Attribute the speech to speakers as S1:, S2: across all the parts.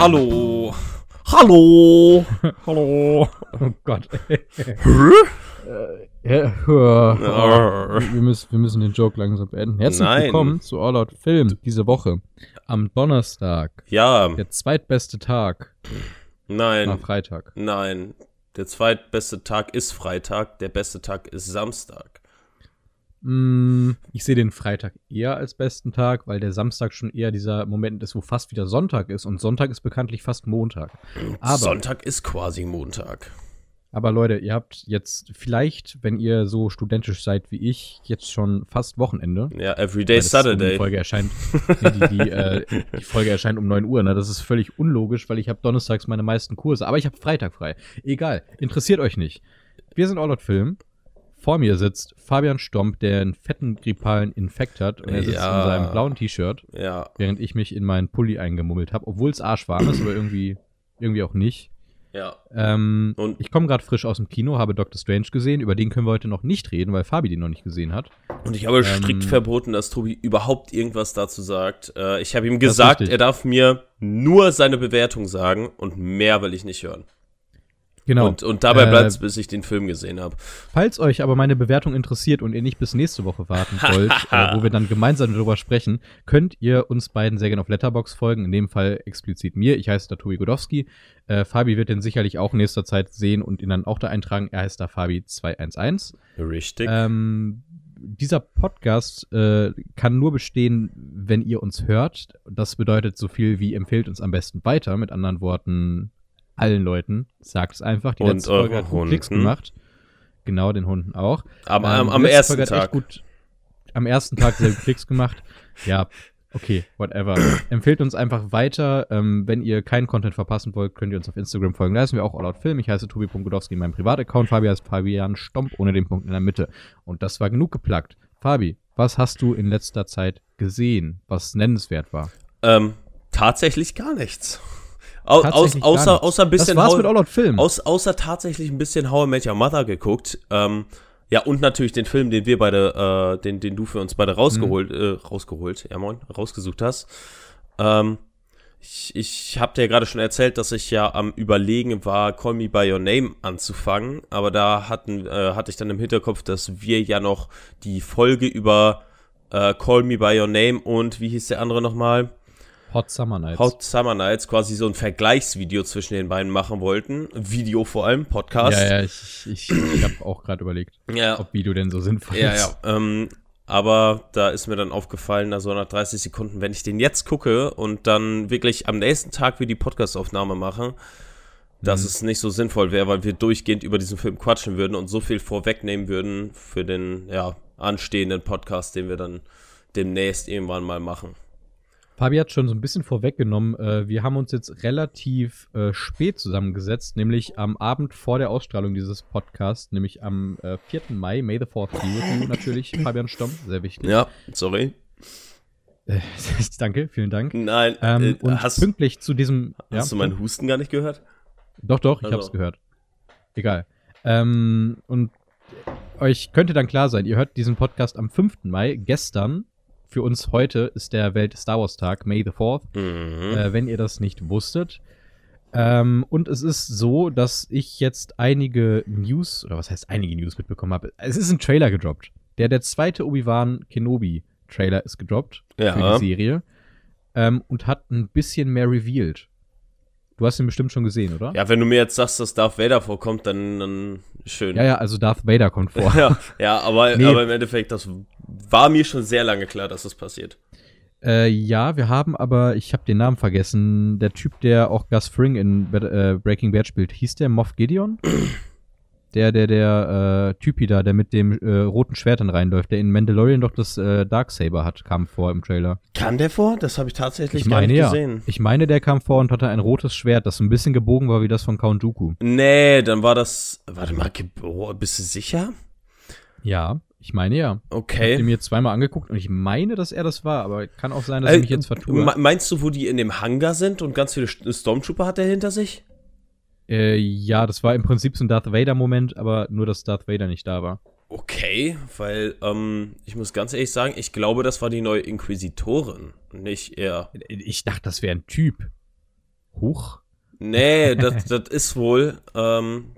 S1: Hallo. Hallo.
S2: Hallo. Oh Gott. ja, äh, wir, müssen, wir müssen den Joke langsam beenden. Herzlich
S1: Nein.
S2: willkommen zu All Out Film diese Woche. Am Donnerstag.
S1: Ja,
S2: Der zweitbeste Tag
S1: nein,
S2: nach Freitag.
S1: nein. Der zweitbeste Tag ist Freitag, der beste Tag ist Samstag.
S2: Mm, ich sehe den Freitag eher als besten Tag, weil der Samstag schon eher dieser Moment ist, wo fast wieder Sonntag ist. Und Sonntag ist bekanntlich fast Montag. Aber
S1: Sonntag ist quasi Montag.
S2: Aber Leute, ihr habt jetzt vielleicht, wenn ihr so studentisch seid wie ich, jetzt schon fast Wochenende.
S1: Ja, Everyday
S2: Um die
S1: Saturday.
S2: Folge erscheint, nee, die, die, äh, die Folge erscheint um 9 Uhr. Ne? Das ist völlig unlogisch, weil ich habe donnerstags meine meisten Kurse. Aber ich habe Freitag frei. Egal, interessiert euch nicht. Wir sind All Out Film. Vor mir sitzt Fabian Stomp, der einen fetten grippalen Infekt hat. Und er sitzt
S1: Ja.
S2: in seinem blauen T-Shirt,
S1: Ja,
S2: während ich mich in meinen Pulli eingemummelt habe. Obwohl es arschwarm ist, aber irgendwie, irgendwie auch nicht.
S1: ja.
S2: Ähm,
S1: Und-
S2: ich komme gerade frisch aus dem Kino, habe Doctor Strange gesehen. Über den können wir heute noch nicht reden, weil Fabi den noch nicht gesehen hat.
S1: Und ich habe strikt
S2: Ähm,
S1: verboten, dass Tobi überhaupt irgendwas dazu sagt. Äh, ich habe ihm gesagt, er darf mir nur seine Bewertung sagen und mehr will ich nicht hören.
S2: Genau.
S1: Und, und dabei
S2: Äh,
S1: bleibt's, bis ich den Film gesehen habe.
S2: Falls euch aber meine Bewertung interessiert und ihr nicht bis nächste Woche warten wollt, äh, wo wir dann gemeinsam darüber sprechen, könnt ihr uns beiden sehr gerne auf Letterbox folgen. In dem Fall explizit mir. Ich heiße da Tobi Godowski. Äh, Fabi wird den sicherlich auch in nächster Zeit sehen und ihn dann auch da eintragen. Er heißt da Fabi211.
S1: Richtig.
S2: Ähm, dieser Podcast äh, kann nur bestehen, wenn ihr uns hört. Das bedeutet so viel wie empfehlt uns am besten weiter. Mit anderen Worten, allen Leuten. Sagt es einfach. Die
S1: Und
S2: letzte Folge
S1: eure
S2: hat gut Klicks gemacht. Genau, den Hunden auch.
S1: am
S2: Ähm,
S1: am, ersten
S2: Folge
S1: Tag.
S2: Gut, am ersten Tag sehr gut Klicks gemacht. Ja, okay, whatever. Empfehlt uns einfach weiter. Ähm, wenn ihr keinen Content verpassen wollt, könnt ihr uns auf Instagram folgen. Da heißen wir auch All Out Film. Ich heiße Tobi.godowski in meinem Privataccount. Fabi heißt Fabian Stomp ohne den Punkt in der Mitte. Und das war genug geplagt. Fabi, was hast du in letzter Zeit gesehen, was nennenswert war?
S1: Ähm, tatsächlich gar nichts. Au, aus, außer, außer ein bisschen
S2: Das war's
S1: How-
S2: mit All Out Film.
S1: aus, außer tatsächlich ein bisschen How I Met Your Mother geguckt. Ähm, ja, und natürlich den Film, den wir beide, äh, den, den du für uns beide rausgeholt, äh, rausgeholt, ja moin, rausgesucht hast. Ähm, ich ich habe dir ja gerade schon erzählt, dass ich ja am Überlegen war, Call Me By Your Name anzufangen, aber da hatten, äh, hatte ich dann im Hinterkopf, dass wir ja noch die Folge über äh, Call Me By Your Name und wie hieß der andere nochmal?
S2: Hot Summer Nights.
S1: Hot Summer Nights quasi so ein Vergleichsvideo zwischen den beiden machen wollten. Video vor allem, Podcast.
S2: ja, ja, ich, ich, ich habe auch gerade überlegt,
S1: ja,
S2: ob Video denn so sinnvoll
S1: ja.
S2: ist.
S1: ja. Ähm, aber da ist mir dann aufgefallen, also nach 30 Sekunden, wenn ich den jetzt gucke und dann wirklich am nächsten Tag wir die Podcastaufnahme machen, dass
S2: Mhm.
S1: es nicht so sinnvoll wäre, weil wir durchgehend über diesen Film quatschen würden und so viel vorwegnehmen würden für den ja, anstehenden Podcast, den wir dann demnächst irgendwann mal machen.
S2: Fabi hat schon so ein bisschen vorweggenommen. Äh, wir haben uns jetzt relativ äh, spät zusammengesetzt, nämlich am Abend vor der Ausstrahlung dieses Podcasts, nämlich am äh, 4. Mai. May the 4th be with you natürlich, Fabian Stomm, sehr wichtig.
S1: Ja, sorry.
S2: Äh, danke, vielen Dank.
S1: Nein,
S2: Ähm,
S1: äh,
S2: und
S1: hast,
S2: pünktlich zu diesem.
S1: hast du meinen Husten gar nicht gehört?
S2: Doch, doch, ich
S1: Also.
S2: hab's gehört. Egal. Ähm, und euch könnte dann klar sein, ihr hört diesen Podcast am 5. Mai. Gestern, für uns heute, ist der Welt Star Wars Tag, May the 4th.
S1: Mhm.
S2: äh, wenn ihr das nicht wusstet. Ähm, und es ist so, dass ich jetzt einige News, oder was heißt einige News mitbekommen habe. Es ist ein Trailer gedroppt. Der, der zweite Obi-Wan Kenobi-Trailer ist gedroppt
S1: Ja.
S2: für die Serie. Ähm, und hat ein bisschen mehr revealed. Du hast ihn bestimmt schon gesehen, oder?
S1: Ja, wenn du mir jetzt sagst, dass Darth Vader vorkommt, dann, dann schön.
S2: ja, ja, also Darth Vader kommt vor.
S1: ja, ja aber,
S2: Nee.
S1: aber im Endeffekt, das war mir schon sehr lange klar, dass das passiert.
S2: Äh, ja, wir haben aber, ich habe den Namen vergessen, der Typ, der auch Gus Fring in Bad- äh, Breaking Bad spielt, hieß der Moff Gideon? der, der, der äh, Typi da, der mit dem äh, roten Schwert dann reinläuft, der in Mandalorian doch das äh, Darksaber hat, kam vor im Trailer.
S1: Kann der vor? Das habe ich tatsächlich
S2: Ich
S1: gar
S2: meine
S1: nicht
S2: ja.
S1: gesehen.
S2: Ich meine, der kam vor und hatte ein rotes Schwert, das so ein bisschen gebogen war wie das von Count Dooku.
S1: Nee, dann war das. Warte mal, oh, bist du sicher?
S2: Ja, ich meine ja. Ich hab den
S1: Okay.
S2: mir zweimal angeguckt und ich meine, dass er das war, aber kann auch sein, dass ich
S1: Äh,
S2: mich jetzt vertue.
S1: me- Meinst du, wo die in dem Hangar sind und ganz viele St- Stormtrooper hat er hinter sich?
S2: Äh, ja, das war im Prinzip so ein Darth Vader-Moment, aber nur, dass Darth Vader nicht da war.
S1: Okay, weil ähm, ich muss ganz ehrlich sagen, ich glaube, das war die neue Inquisitorin, nicht er.
S2: Ich dachte, das wäre ein Typ. Huch.
S1: Nee, das, das ist wohl. Ähm,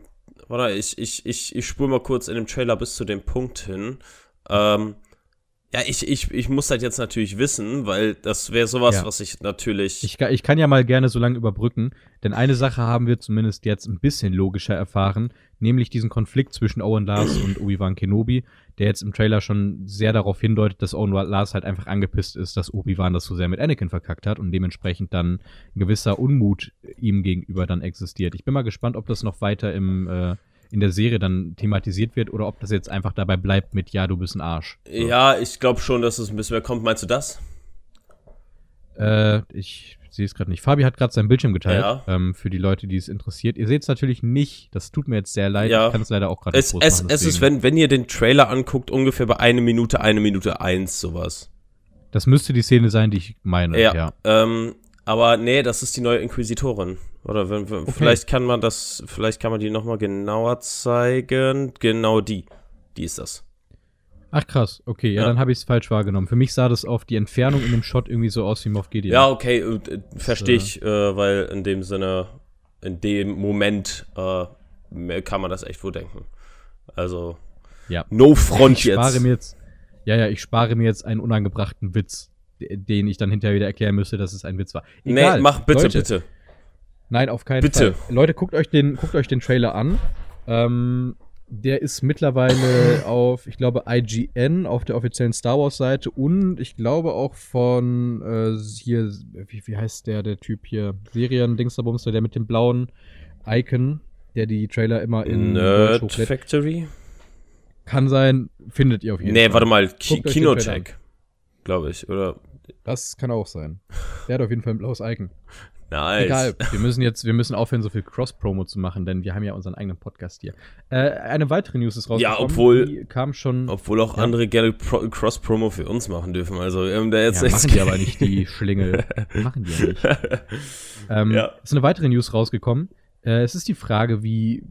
S1: warte, ich, ich, ich, ich spule mal kurz in dem Trailer bis zu dem Punkt hin. Ähm, ja, ich, ich, ich muss das jetzt natürlich wissen, weil das wäre sowas,
S2: Ja.
S1: was ich natürlich.
S2: Ich, ich kann ja mal gerne so lange überbrücken, denn eine Sache haben wir zumindest jetzt ein bisschen logischer erfahren, nämlich diesen Konflikt zwischen Owen Lars und Obi-Wan Kenobi, der jetzt im Trailer schon sehr darauf hindeutet, dass Owen Lars halt einfach angepisst ist, dass Obi-Wan das so sehr mit Anakin verkackt hat und dementsprechend dann ein gewisser Unmut ihm gegenüber dann existiert. Ich bin mal gespannt, ob das noch weiter im, äh, in der Serie dann thematisiert wird oder ob das jetzt einfach dabei bleibt mit, ja, du bist ein Arsch. So.
S1: ja, ich glaube schon, dass es ein bisschen mehr kommt. Meinst du das?
S2: Äh, ich sehe es gerade nicht. Fabi hat gerade seinen Bildschirm geteilt.
S1: Ja.
S2: Ähm, für die Leute, die es interessiert. Ihr seht es natürlich nicht. Das tut mir jetzt sehr leid.
S1: Ja.
S2: Ich kann es leider auch gerade nicht
S1: es,
S2: machen,
S1: es ist, wenn, wenn ihr den Trailer anguckt, ungefähr bei eine Minute, eine Minute eins, sowas.
S2: Das müsste die Szene sein, die ich meine.
S1: Ja.
S2: Ja.
S1: Ähm, aber nee, das ist die neue Inquisitorin. Oder wenn, wenn, vielleicht kann man das, vielleicht kann man die nochmal genauer zeigen. Genau die. Die ist das.
S2: Ach krass. Okay, ja,
S1: Ja.
S2: dann habe ich es falsch wahrgenommen. Für mich sah das auf die Entfernung in dem Shot irgendwie so aus wie Moff Gideon.
S1: Ja, okay, äh, äh, verstehe ich, äh, weil in dem Sinne, in dem Moment äh, kann man das echt wohl denken. Also,
S2: Ja.
S1: no front
S2: ich spare
S1: jetzt.
S2: mir jetzt. Ja, ja, ich spare mir jetzt einen unangebrachten Witz, den ich dann hinterher wieder erklären müsste, dass es ein Witz war. Egal,
S1: nee, mach bitte,
S2: Leute,
S1: bitte.
S2: Nein, auf keinen
S1: Bitte.
S2: Fall. Leute, guckt euch den, guckt euch den Trailer an. Ähm, der ist mittlerweile auf, ich glaube, IGN, auf der offiziellen Star Wars-Seite und ich glaube auch von äh, hier, wie, wie heißt der, der Typ hier? Serien-Dingsterbumster, der mit dem blauen Icon, der die Trailer immer in
S1: Nerd. Factory?
S2: Kann sein, findet ihr auf jeden
S1: Nee,
S2: Fall.
S1: warte mal, Ki Kinocheck. Glaube ich, oder?
S2: Das kann auch sein. Der hat auf jeden Fall ein blaues Icon.
S1: Nice.
S2: Egal, wir müssen jetzt, wir müssen aufhören, so viel Cross-Promo zu machen, denn wir haben ja unseren eigenen Podcast hier. Äh, eine weitere News ist rausgekommen.
S1: Ja, obwohl-
S2: Die kam schon.
S1: Obwohl auch
S2: Ja.
S1: andere gerne Pro Cross-Promo für uns machen dürfen. Also, ähm, der jetzt
S2: ja, machen die aber nicht, die Schlingel. machen die ja nicht. Ähm,
S1: Ja.
S2: Ist eine weitere News rausgekommen. Äh, es ist die Frage, wie,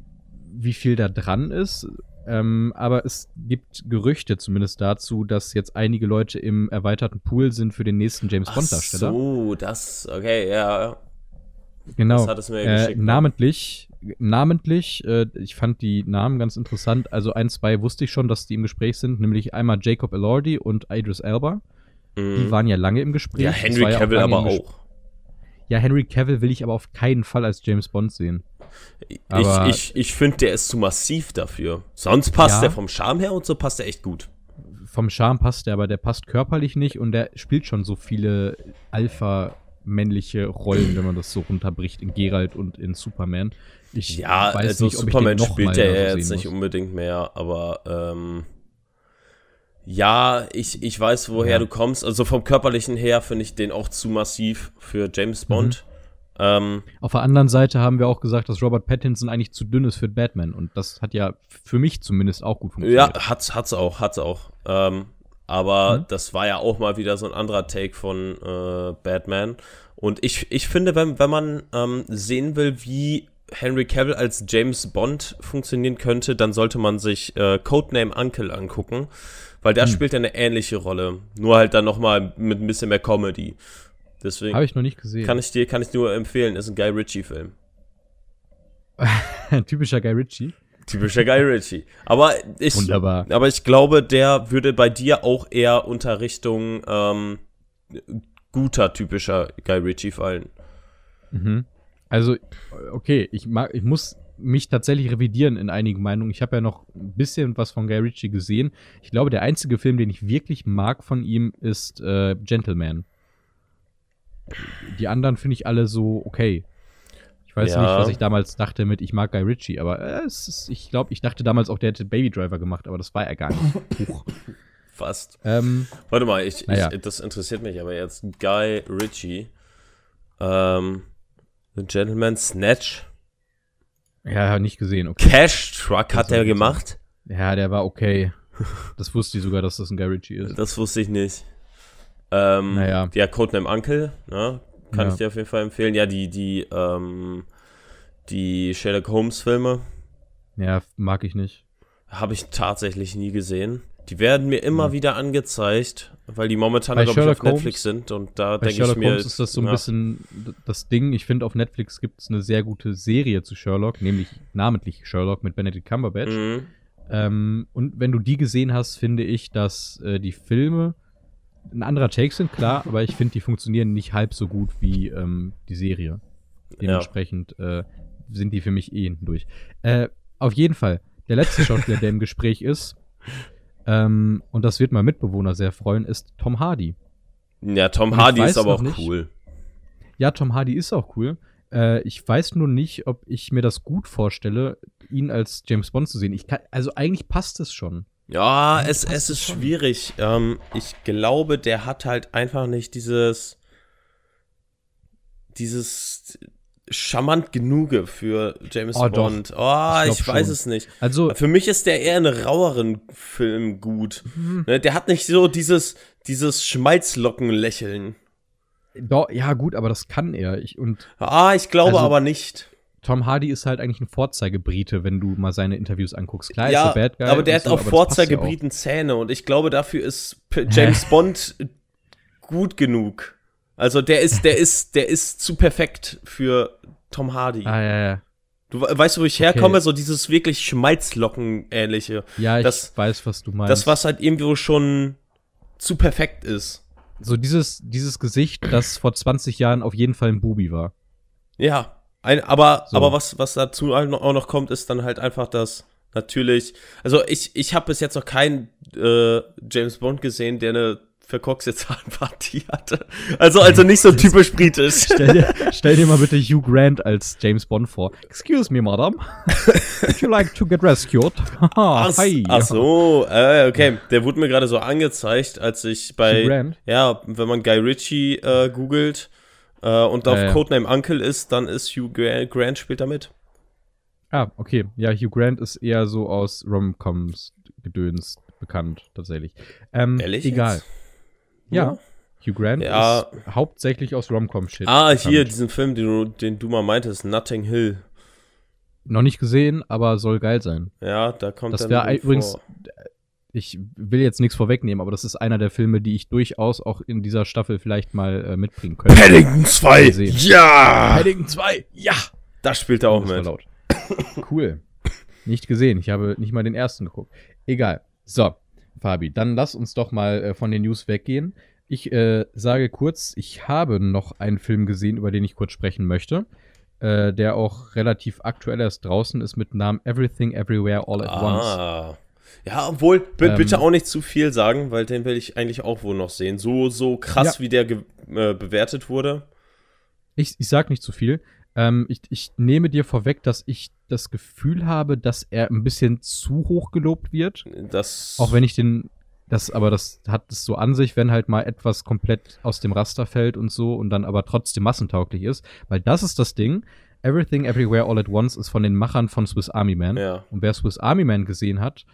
S2: wie viel da dran ist. Ähm, aber es gibt Gerüchte zumindest dazu, dass jetzt einige Leute im erweiterten Pool sind für den nächsten James
S1: Ach
S2: Bond-Darsteller.
S1: so, das, okay, ja.
S2: Genau.
S1: Das hat es mir
S2: äh,
S1: geschickt. ne?
S2: namentlich, namentlich, äh, ich fand die Namen ganz interessant. Also ein, zwei wusste ich schon, dass die im Gespräch sind, nämlich einmal Jacob Elordi und Idris Elba. Die
S1: Mhm.
S2: waren ja lange im Gespräch.
S1: Ja, Henry
S2: ja
S1: Cavill
S2: lange
S1: aber auch.
S2: Ja, Henry Cavill will ich aber auf keinen Fall als James Bond sehen.
S1: Ich,
S2: Aber-
S1: ich, ich finde, der ist zu massiv dafür. Sonst passt
S2: Ja.
S1: der vom Charme her und so passt der echt gut.
S2: Vom Charme passt der, aber der passt körperlich nicht und der spielt schon so viele Alpha-männliche Rollen, wenn man das so runterbricht, in Geralt und in Superman. Ich
S1: Ja,
S2: weiß
S1: also
S2: nicht, ob
S1: Superman
S2: ich den noch
S1: spielt der ja jetzt nicht unbedingt mehr, aber ähm, ja, ich, ich weiß, woher
S2: Ja.
S1: du kommst. Also vom körperlichen her finde ich den auch zu massiv für James Bond.
S2: Mhm.
S1: Ähm,
S2: Auf der anderen Seite haben wir auch gesagt, dass Robert Pattinson eigentlich zu dünn ist für Batman. Und das hat ja für mich zumindest auch gut
S1: ja,
S2: funktioniert.
S1: hat's, hat's auch, hat's auch. Ähm, aber
S2: Mhm.
S1: das war ja auch mal wieder so ein anderer Take von äh, Batman. Und ich, ich finde, wenn, wenn man ähm, sehen will, wie Henry Cavill als James Bond funktionieren könnte, dann sollte man sich äh, Codename Uncle angucken, weil der
S2: Hm.
S1: spielt eine ähnliche Rolle. Nur halt dann nochmal mit ein bisschen mehr Comedy. Deswegen
S2: Habe ich noch nicht gesehen.
S1: kann ich dir kann ich nur empfehlen, ist ein Guy Ritchie-Film.
S2: Typischer Guy Ritchie.
S1: Typischer Guy Ritchie. Aber ich,
S2: Wunderbar.
S1: aber ich glaube, der würde bei dir auch eher unter Richtung ähm, guter, typischer Guy Ritchie fallen.
S2: Mhm. Also, okay, ich, mag, ich muss mich tatsächlich revidieren in einigen Meinungen. Ich habe ja noch ein bisschen was von Guy Ritchie gesehen. Ich glaube, der einzige Film, den ich wirklich mag von ihm, ist äh, Gentleman. Die anderen finde ich alle so okay. Ich weiß
S1: Ja.
S2: nicht, was ich damals dachte mit ich mag Guy Ritchie, aber äh, es ist, ich glaube, ich dachte damals auch, der hätte Baby Driver gemacht, aber das war er gar nicht.
S1: Fast.
S2: ähm,
S1: Warte mal, ich,
S2: Naja.
S1: ich, das interessiert mich aber jetzt. Guy Ritchie. Ähm, The Gentleman Snatch.
S2: Ja, nicht gesehen, okay.
S1: Cash Truck hat
S2: soll
S1: er gemacht.
S2: Ja, der war okay. Das wusste ich sogar, dass das ein Guy Ritchie ist.
S1: Das wusste ich nicht. Ähm,
S2: Naja.
S1: Ja, Codename Uncle, ne? Kann
S2: Ja.
S1: ich dir auf jeden Fall empfehlen. Ja, die, die, ähm, die Sherlock Holmes Filme
S2: Ja, mag ich nicht.
S1: habe ich tatsächlich nie gesehen. Die werden mir immer ja. wieder angezeigt, weil die momentan,
S2: glaube ich, auf
S1: Netflix sind und da denke ich mir.
S2: Holmes ist das so ein ja. bisschen das Ding. Ich finde, auf Netflix gibt es eine sehr gute Serie zu Sherlock, nämlich namentlich Sherlock mit Benedict Cumberbatch. Mhm. Ähm, und wenn du die gesehen hast, finde ich, dass äh, die Filme ein anderer Take sind, klar, aber ich finde, die funktionieren nicht halb so gut wie ähm, die Serie. Dementsprechend ja. äh, sind die für mich eh hinten durch. Äh, auf jeden Fall, der letzte Schauspieler, der im Gespräch ist, ähm, und das wird mein Mitbewohner sehr freuen, ist Tom Hardy.
S1: Ja, Tom Hardy ist aber auch nicht, cool.
S2: Ja, Tom Hardy ist auch cool. Äh, ich weiß nur nicht, ob ich mir das gut vorstelle, ihn als James Bond zu sehen. Ich kann, also eigentlich passt es schon.
S1: Ja, es, es ist schwierig. Ähm, ich glaube, der hat halt einfach nicht dieses, dieses charmant genug für James oh, Bond. Doch. Oh, ich, ich weiß schon. es nicht. Also für mich ist der eher in raueren Film gut. Mhm. Ne, der hat nicht so dieses dieses Schmalzlockenlächeln.
S2: Doch, ja gut, aber das kann er. Ich, und
S1: ah, ich glaube also, aber nicht.
S2: Tom Hardy ist halt eigentlich ein Vorzeigebrite, wenn du mal seine Interviews anguckst.
S1: Klar, ja, ist er Bad Guy. Aber der hat so, auch Vorzeigebriten ja Zähne und ich glaube, dafür ist James Bond gut genug. Also der ist, der ist, der ist zu perfekt für Tom Hardy.
S2: Ah, ja, ja.
S1: Du weißt, wo ich herkomme, okay. so dieses wirklich Schmalzlocken-ähnliche.
S2: Ja, ich das, weiß, was du meinst.
S1: Das, was halt irgendwo schon zu perfekt ist.
S2: So dieses, dieses Gesicht, das vor 20 Jahren auf jeden Fall ein Bubi war.
S1: Ja, ein, aber, so. aber was, was dazu auch noch kommt, ist dann halt einfach das, natürlich, also ich, ich habe bis jetzt noch keinen äh, James Bond gesehen, der eine verkorkste Zahnpartie hatte. Also, also nicht so typisch britisch.
S2: stell, dir, stell dir mal bitte Hugh Grant als James Bond vor. Excuse me, madam. Would you like to get rescued?
S1: ach, hi. ach so, äh, okay. Der wurde mir gerade so angezeigt, als ich bei, Hugh Grant? ja, wenn man Guy Ritchie äh, googelt, äh, und auf äh, Codename Uncle ist, dann ist Hugh Grant spielt da mit.
S2: Ah, okay. Ja, Hugh Grant ist eher so aus Romcoms Gedöns bekannt, tatsächlich. Ähm, Ehrlich? Egal. Jetzt? Ja. Hugh Grant ja. ist hauptsächlich aus Romcom-Shit.
S1: Ah, hier, diesen Film, den du, den du mal meintest, Notting Hill.
S2: Noch nicht gesehen, aber soll geil sein.
S1: Ja, da kommt
S2: das wäre übrigens, vor ich will jetzt nichts vorwegnehmen, aber das ist einer der Filme, die ich durchaus auch in dieser Staffel vielleicht mal äh, mitbringen könnte.
S1: Paddington 2, ja!
S2: Paddington 2, ja!
S1: Das spielt er auch mit.
S2: Laut. Cool. Nicht gesehen, ich habe nicht mal den ersten geguckt. Egal. So, Fabi, dann lass uns doch mal äh, von den News weggehen. Ich äh, sage kurz, ich habe noch einen Film gesehen, über den ich kurz sprechen möchte, äh, der auch relativ aktuell erst draußen ist mit Namen Everything Everywhere All at ah.
S1: Once. Ja, obwohl, ähm, bitte auch nicht zu viel sagen, weil den will ich eigentlich auch wohl noch sehen. So, so krass, ja. wie der äh, bewertet wurde.
S2: Ich, ich sag nicht zu viel. Ähm, ich, ich nehme dir vorweg, dass ich das Gefühl habe, dass er ein bisschen zu hoch gelobt wird.
S1: Das.
S2: Auch wenn ich den. Das, aber das hat es so an sich, wenn halt mal etwas komplett aus dem Raster fällt und so und dann aber trotzdem massentauglich ist. Weil das ist das Ding. Everything Everywhere All at Once ist von den Machern von Swiss Army Man.
S1: Ja.
S2: Und wer Swiss Army Man gesehen hat,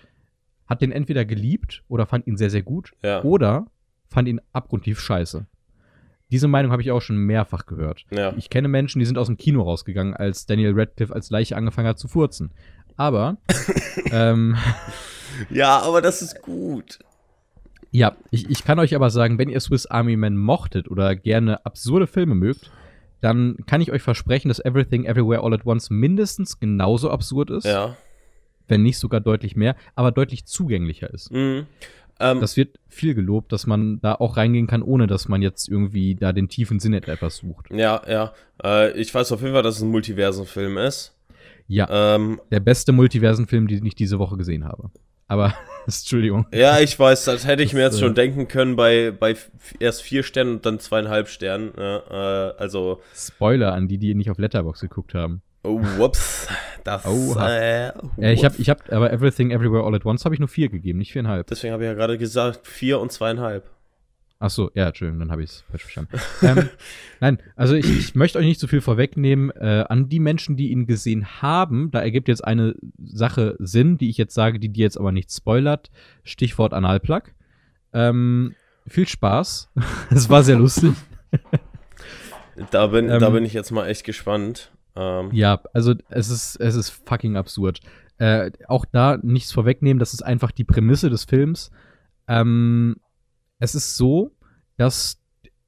S2: hat den entweder geliebt oder fand ihn sehr, sehr gut
S1: ja.
S2: oder fand ihn abgrundtief scheiße. Diese Meinung habe ich auch schon mehrfach gehört.
S1: Ja.
S2: Ich kenne Menschen, die sind aus dem Kino rausgegangen, als Daniel Radcliffe als Leiche angefangen hat zu furzen. Aber, ähm,
S1: Ja, aber das ist gut.
S2: Ja, ich, ich kann euch aber sagen, wenn ihr Swiss Army Man mochtet oder gerne absurde Filme mögt, dann kann ich euch versprechen, dass Everything Everywhere All at Once mindestens genauso absurd ist.
S1: Ja
S2: wenn nicht sogar deutlich mehr, aber deutlich zugänglicher ist.
S1: Mhm.
S2: Ähm, das wird viel gelobt, dass man da auch reingehen kann, ohne dass man jetzt irgendwie da den tiefen Sinn etwas sucht.
S1: Ja, ja. Äh, ich weiß auf jeden Fall, dass es ein Multiversenfilm ist.
S2: Ja. Ähm, der beste Multiversenfilm, den ich diese Woche gesehen habe. Aber, Entschuldigung.
S1: Ja, ich weiß, das hätte ich das, mir jetzt äh, schon denken können bei, bei erst vier Sternen und dann zweieinhalb Sternen. Ja, äh, also.
S2: Spoiler an die, die nicht auf Letterbox geguckt haben.
S1: Oh, whoops. Das,
S2: äh, äh, ich habe, ich hab, aber Everything Everywhere All at Once habe ich nur vier gegeben, nicht viereinhalb.
S1: Deswegen habe ich ja gerade gesagt vier und zweieinhalb.
S2: Ach so, ja, Entschuldigung, dann habe ich es falsch verstanden. ähm, nein, also ich, ich möchte euch nicht zu viel vorwegnehmen. Äh, an die Menschen, die ihn gesehen haben, da ergibt jetzt eine Sache Sinn, die ich jetzt sage, die dir jetzt aber nicht spoilert. Stichwort Analplug. Ähm, viel Spaß. Es war sehr lustig.
S1: da, bin, ähm, da bin ich jetzt mal echt gespannt.
S2: Ähm. Ja, also es ist, es ist fucking absurd. Äh, auch da nichts vorwegnehmen, das ist einfach die Prämisse des Films. Ähm, es ist so, dass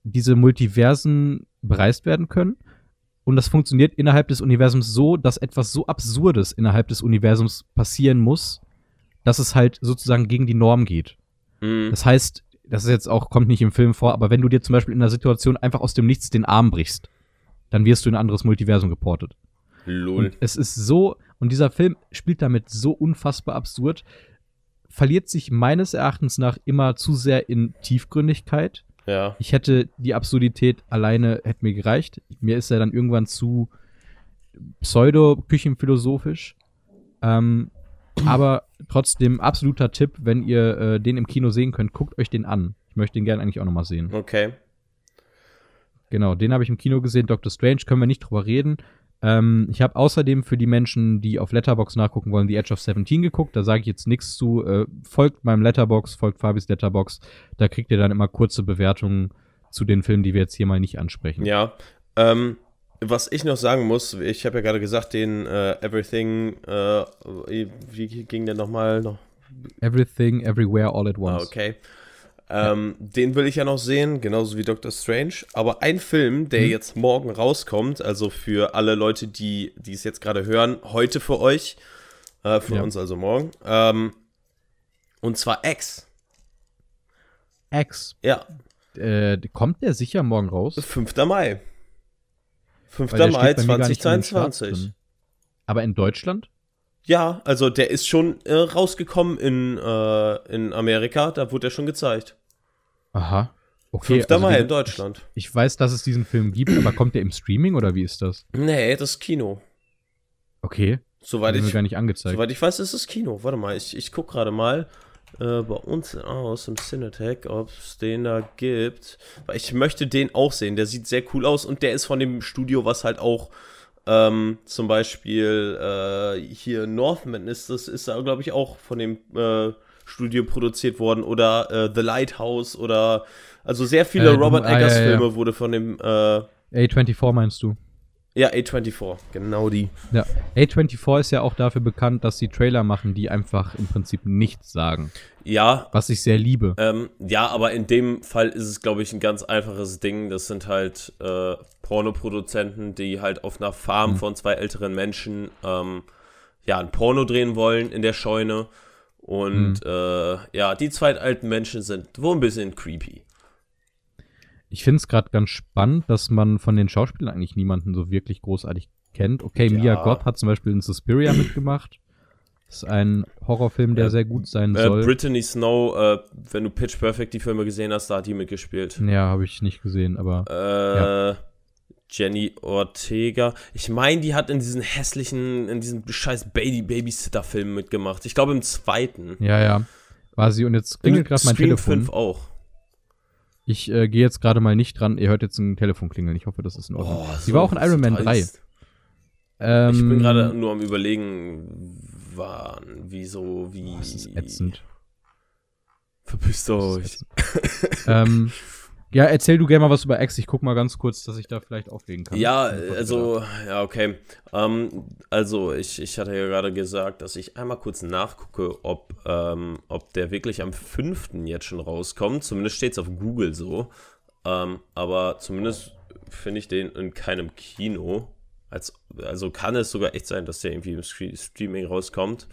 S2: diese Multiversen bereist werden können. Und das funktioniert innerhalb des Universums so, dass etwas so Absurdes innerhalb des Universums passieren muss, dass es halt sozusagen gegen die Norm geht.
S1: Mhm.
S2: Das heißt, das ist jetzt auch, kommt nicht im Film vor, aber wenn du dir zum Beispiel in einer Situation einfach aus dem Nichts den Arm brichst, dann wirst du in ein anderes Multiversum geportet.
S1: Lol.
S2: Und es ist so, und dieser Film spielt damit so unfassbar absurd, verliert sich meines Erachtens nach immer zu sehr in Tiefgründigkeit.
S1: Ja.
S2: Ich hätte die Absurdität alleine, hätte mir gereicht. Mir ist er dann irgendwann zu pseudo-küchenphilosophisch. Ähm, aber trotzdem absoluter Tipp, wenn ihr äh, den im Kino sehen könnt, guckt euch den an. Ich möchte den gerne eigentlich auch nochmal sehen.
S1: Okay.
S2: Genau, den habe ich im Kino gesehen. Doctor Strange, können wir nicht drüber reden. Ähm, ich habe außerdem für die Menschen, die auf Letterbox nachgucken wollen, The Edge of 17 geguckt. Da sage ich jetzt nichts zu. Äh, folgt meinem Letterbox, folgt Fabis Letterbox. Da kriegt ihr dann immer kurze Bewertungen zu den Filmen, die wir jetzt hier mal nicht ansprechen.
S1: Ja. Ähm, was ich noch sagen muss, ich habe ja gerade gesagt, den äh, Everything, äh, wie ging der nochmal? Noch?
S2: Everything, Everywhere, All at
S1: Ah,
S2: Once.
S1: okay. Ähm, Den will ich ja noch sehen, genauso wie Doctor Strange. Aber ein Film, der
S2: Hm.
S1: jetzt morgen rauskommt, also für alle Leute, die, die es jetzt gerade hören, heute für euch, äh, für
S2: Ja.
S1: uns also morgen. Ähm, und zwar X.
S2: X.
S1: Ja,
S2: Äh, kommt der sicher morgen raus?
S1: 5. Mai. 5.
S2: Weil der
S1: Mai
S2: steht bei mir gar nicht in den Charts
S1: 2022.
S2: drin. Aber in Deutschland?
S1: Ja, also der ist schon äh, rausgekommen in, äh, in Amerika, da wurde er schon gezeigt.
S2: Aha. Okay,
S1: 5.
S2: also
S1: Mai in Deutschland.
S2: Ich, ich weiß, dass es diesen Film gibt, aber kommt der im Streaming oder wie ist das?
S1: Nee, das ist Kino.
S2: Okay.
S1: Soweit ich,
S2: gar nicht angezeigt.
S1: soweit ich weiß, ist es Kino. Warte mal, ich, ich guck gerade mal äh, bei uns aus im Cinetech, ob es den da gibt. Weil ich möchte den auch sehen. Der sieht sehr cool aus und der ist von dem Studio, was halt auch ähm, zum Beispiel äh, hier Northman ist, das ist da, glaube ich, auch von dem äh, Studio produziert worden. Oder äh, The Lighthouse oder also sehr viele
S2: Äh,
S1: Robert
S2: ah,
S1: Eggers. Filme wurde von dem äh,
S2: A24 meinst du?
S1: Ja, A24, genau die.
S2: Ja. A24 ist ja auch dafür bekannt, dass sie Trailer machen, die einfach im Prinzip nichts sagen.
S1: Ja,
S2: Was ich sehr liebe.
S1: Ähm, ja, aber in dem Fall ist es, glaube ich, ein ganz einfaches Ding. Das sind halt äh, Pornoproduzenten, die halt auf einer Farm von zwei älteren Menschen ähm, ja, ein Porno drehen wollen in der Scheune. Und äh, ja, die zwei alten Menschen sind wohl ein bisschen creepy.
S2: Ich finde es gerade ganz spannend, dass man von den Schauspielern eigentlich niemanden so wirklich großartig kennt. Okay,
S1: Ja.
S2: Mia Goth hat zum Beispiel in Suspiria mitgemacht. Das ist ein Horrorfilm, der
S1: Äh,
S2: sehr gut sein
S1: Äh,
S2: soll.
S1: Brittany Snow, äh, wenn du Pitch Perfect die Filme gesehen hast, da hat die mitgespielt.
S2: ja, habe ich nicht gesehen, aber
S1: Äh, Jenny Ortega. Ich meine, die hat in diesen hässlichen, in diesem scheiß Baby Babysitter-Film mitgemacht. Ich glaube im zweiten.
S2: ja, ja. War sie und jetzt klingelt gerade mein Telefon.
S1: 5 auch.
S2: Ich äh, gehe jetzt gerade mal nicht dran. Ihr hört jetzt ein Telefon klingeln. Ich hoffe, das ist in Ordnung.
S1: Oh,
S2: sie war auch in Iron Man 3.
S1: dreist.
S2: Ähm,
S1: Ich bin gerade nur am überlegen, wann, wieso, wie.
S2: Oh, das ist ätzend.
S1: Verpisst euch.
S2: ähm, ja, erzähl du gerne mal was über X. Ich guck mal ganz kurz, dass ich da vielleicht auflegen kann.
S1: Ja, also, ja, okay. Ähm, also, ich, ich hatte ja gerade gesagt, dass ich einmal kurz nachgucke, ob, ähm, ob der wirklich am 5. jetzt schon rauskommt. Zumindest steht es auf Google so. Ähm, aber zumindest finde ich den in keinem Kino. Als, also kann es sogar echt sein, dass der irgendwie im Stre- Streaming rauskommt,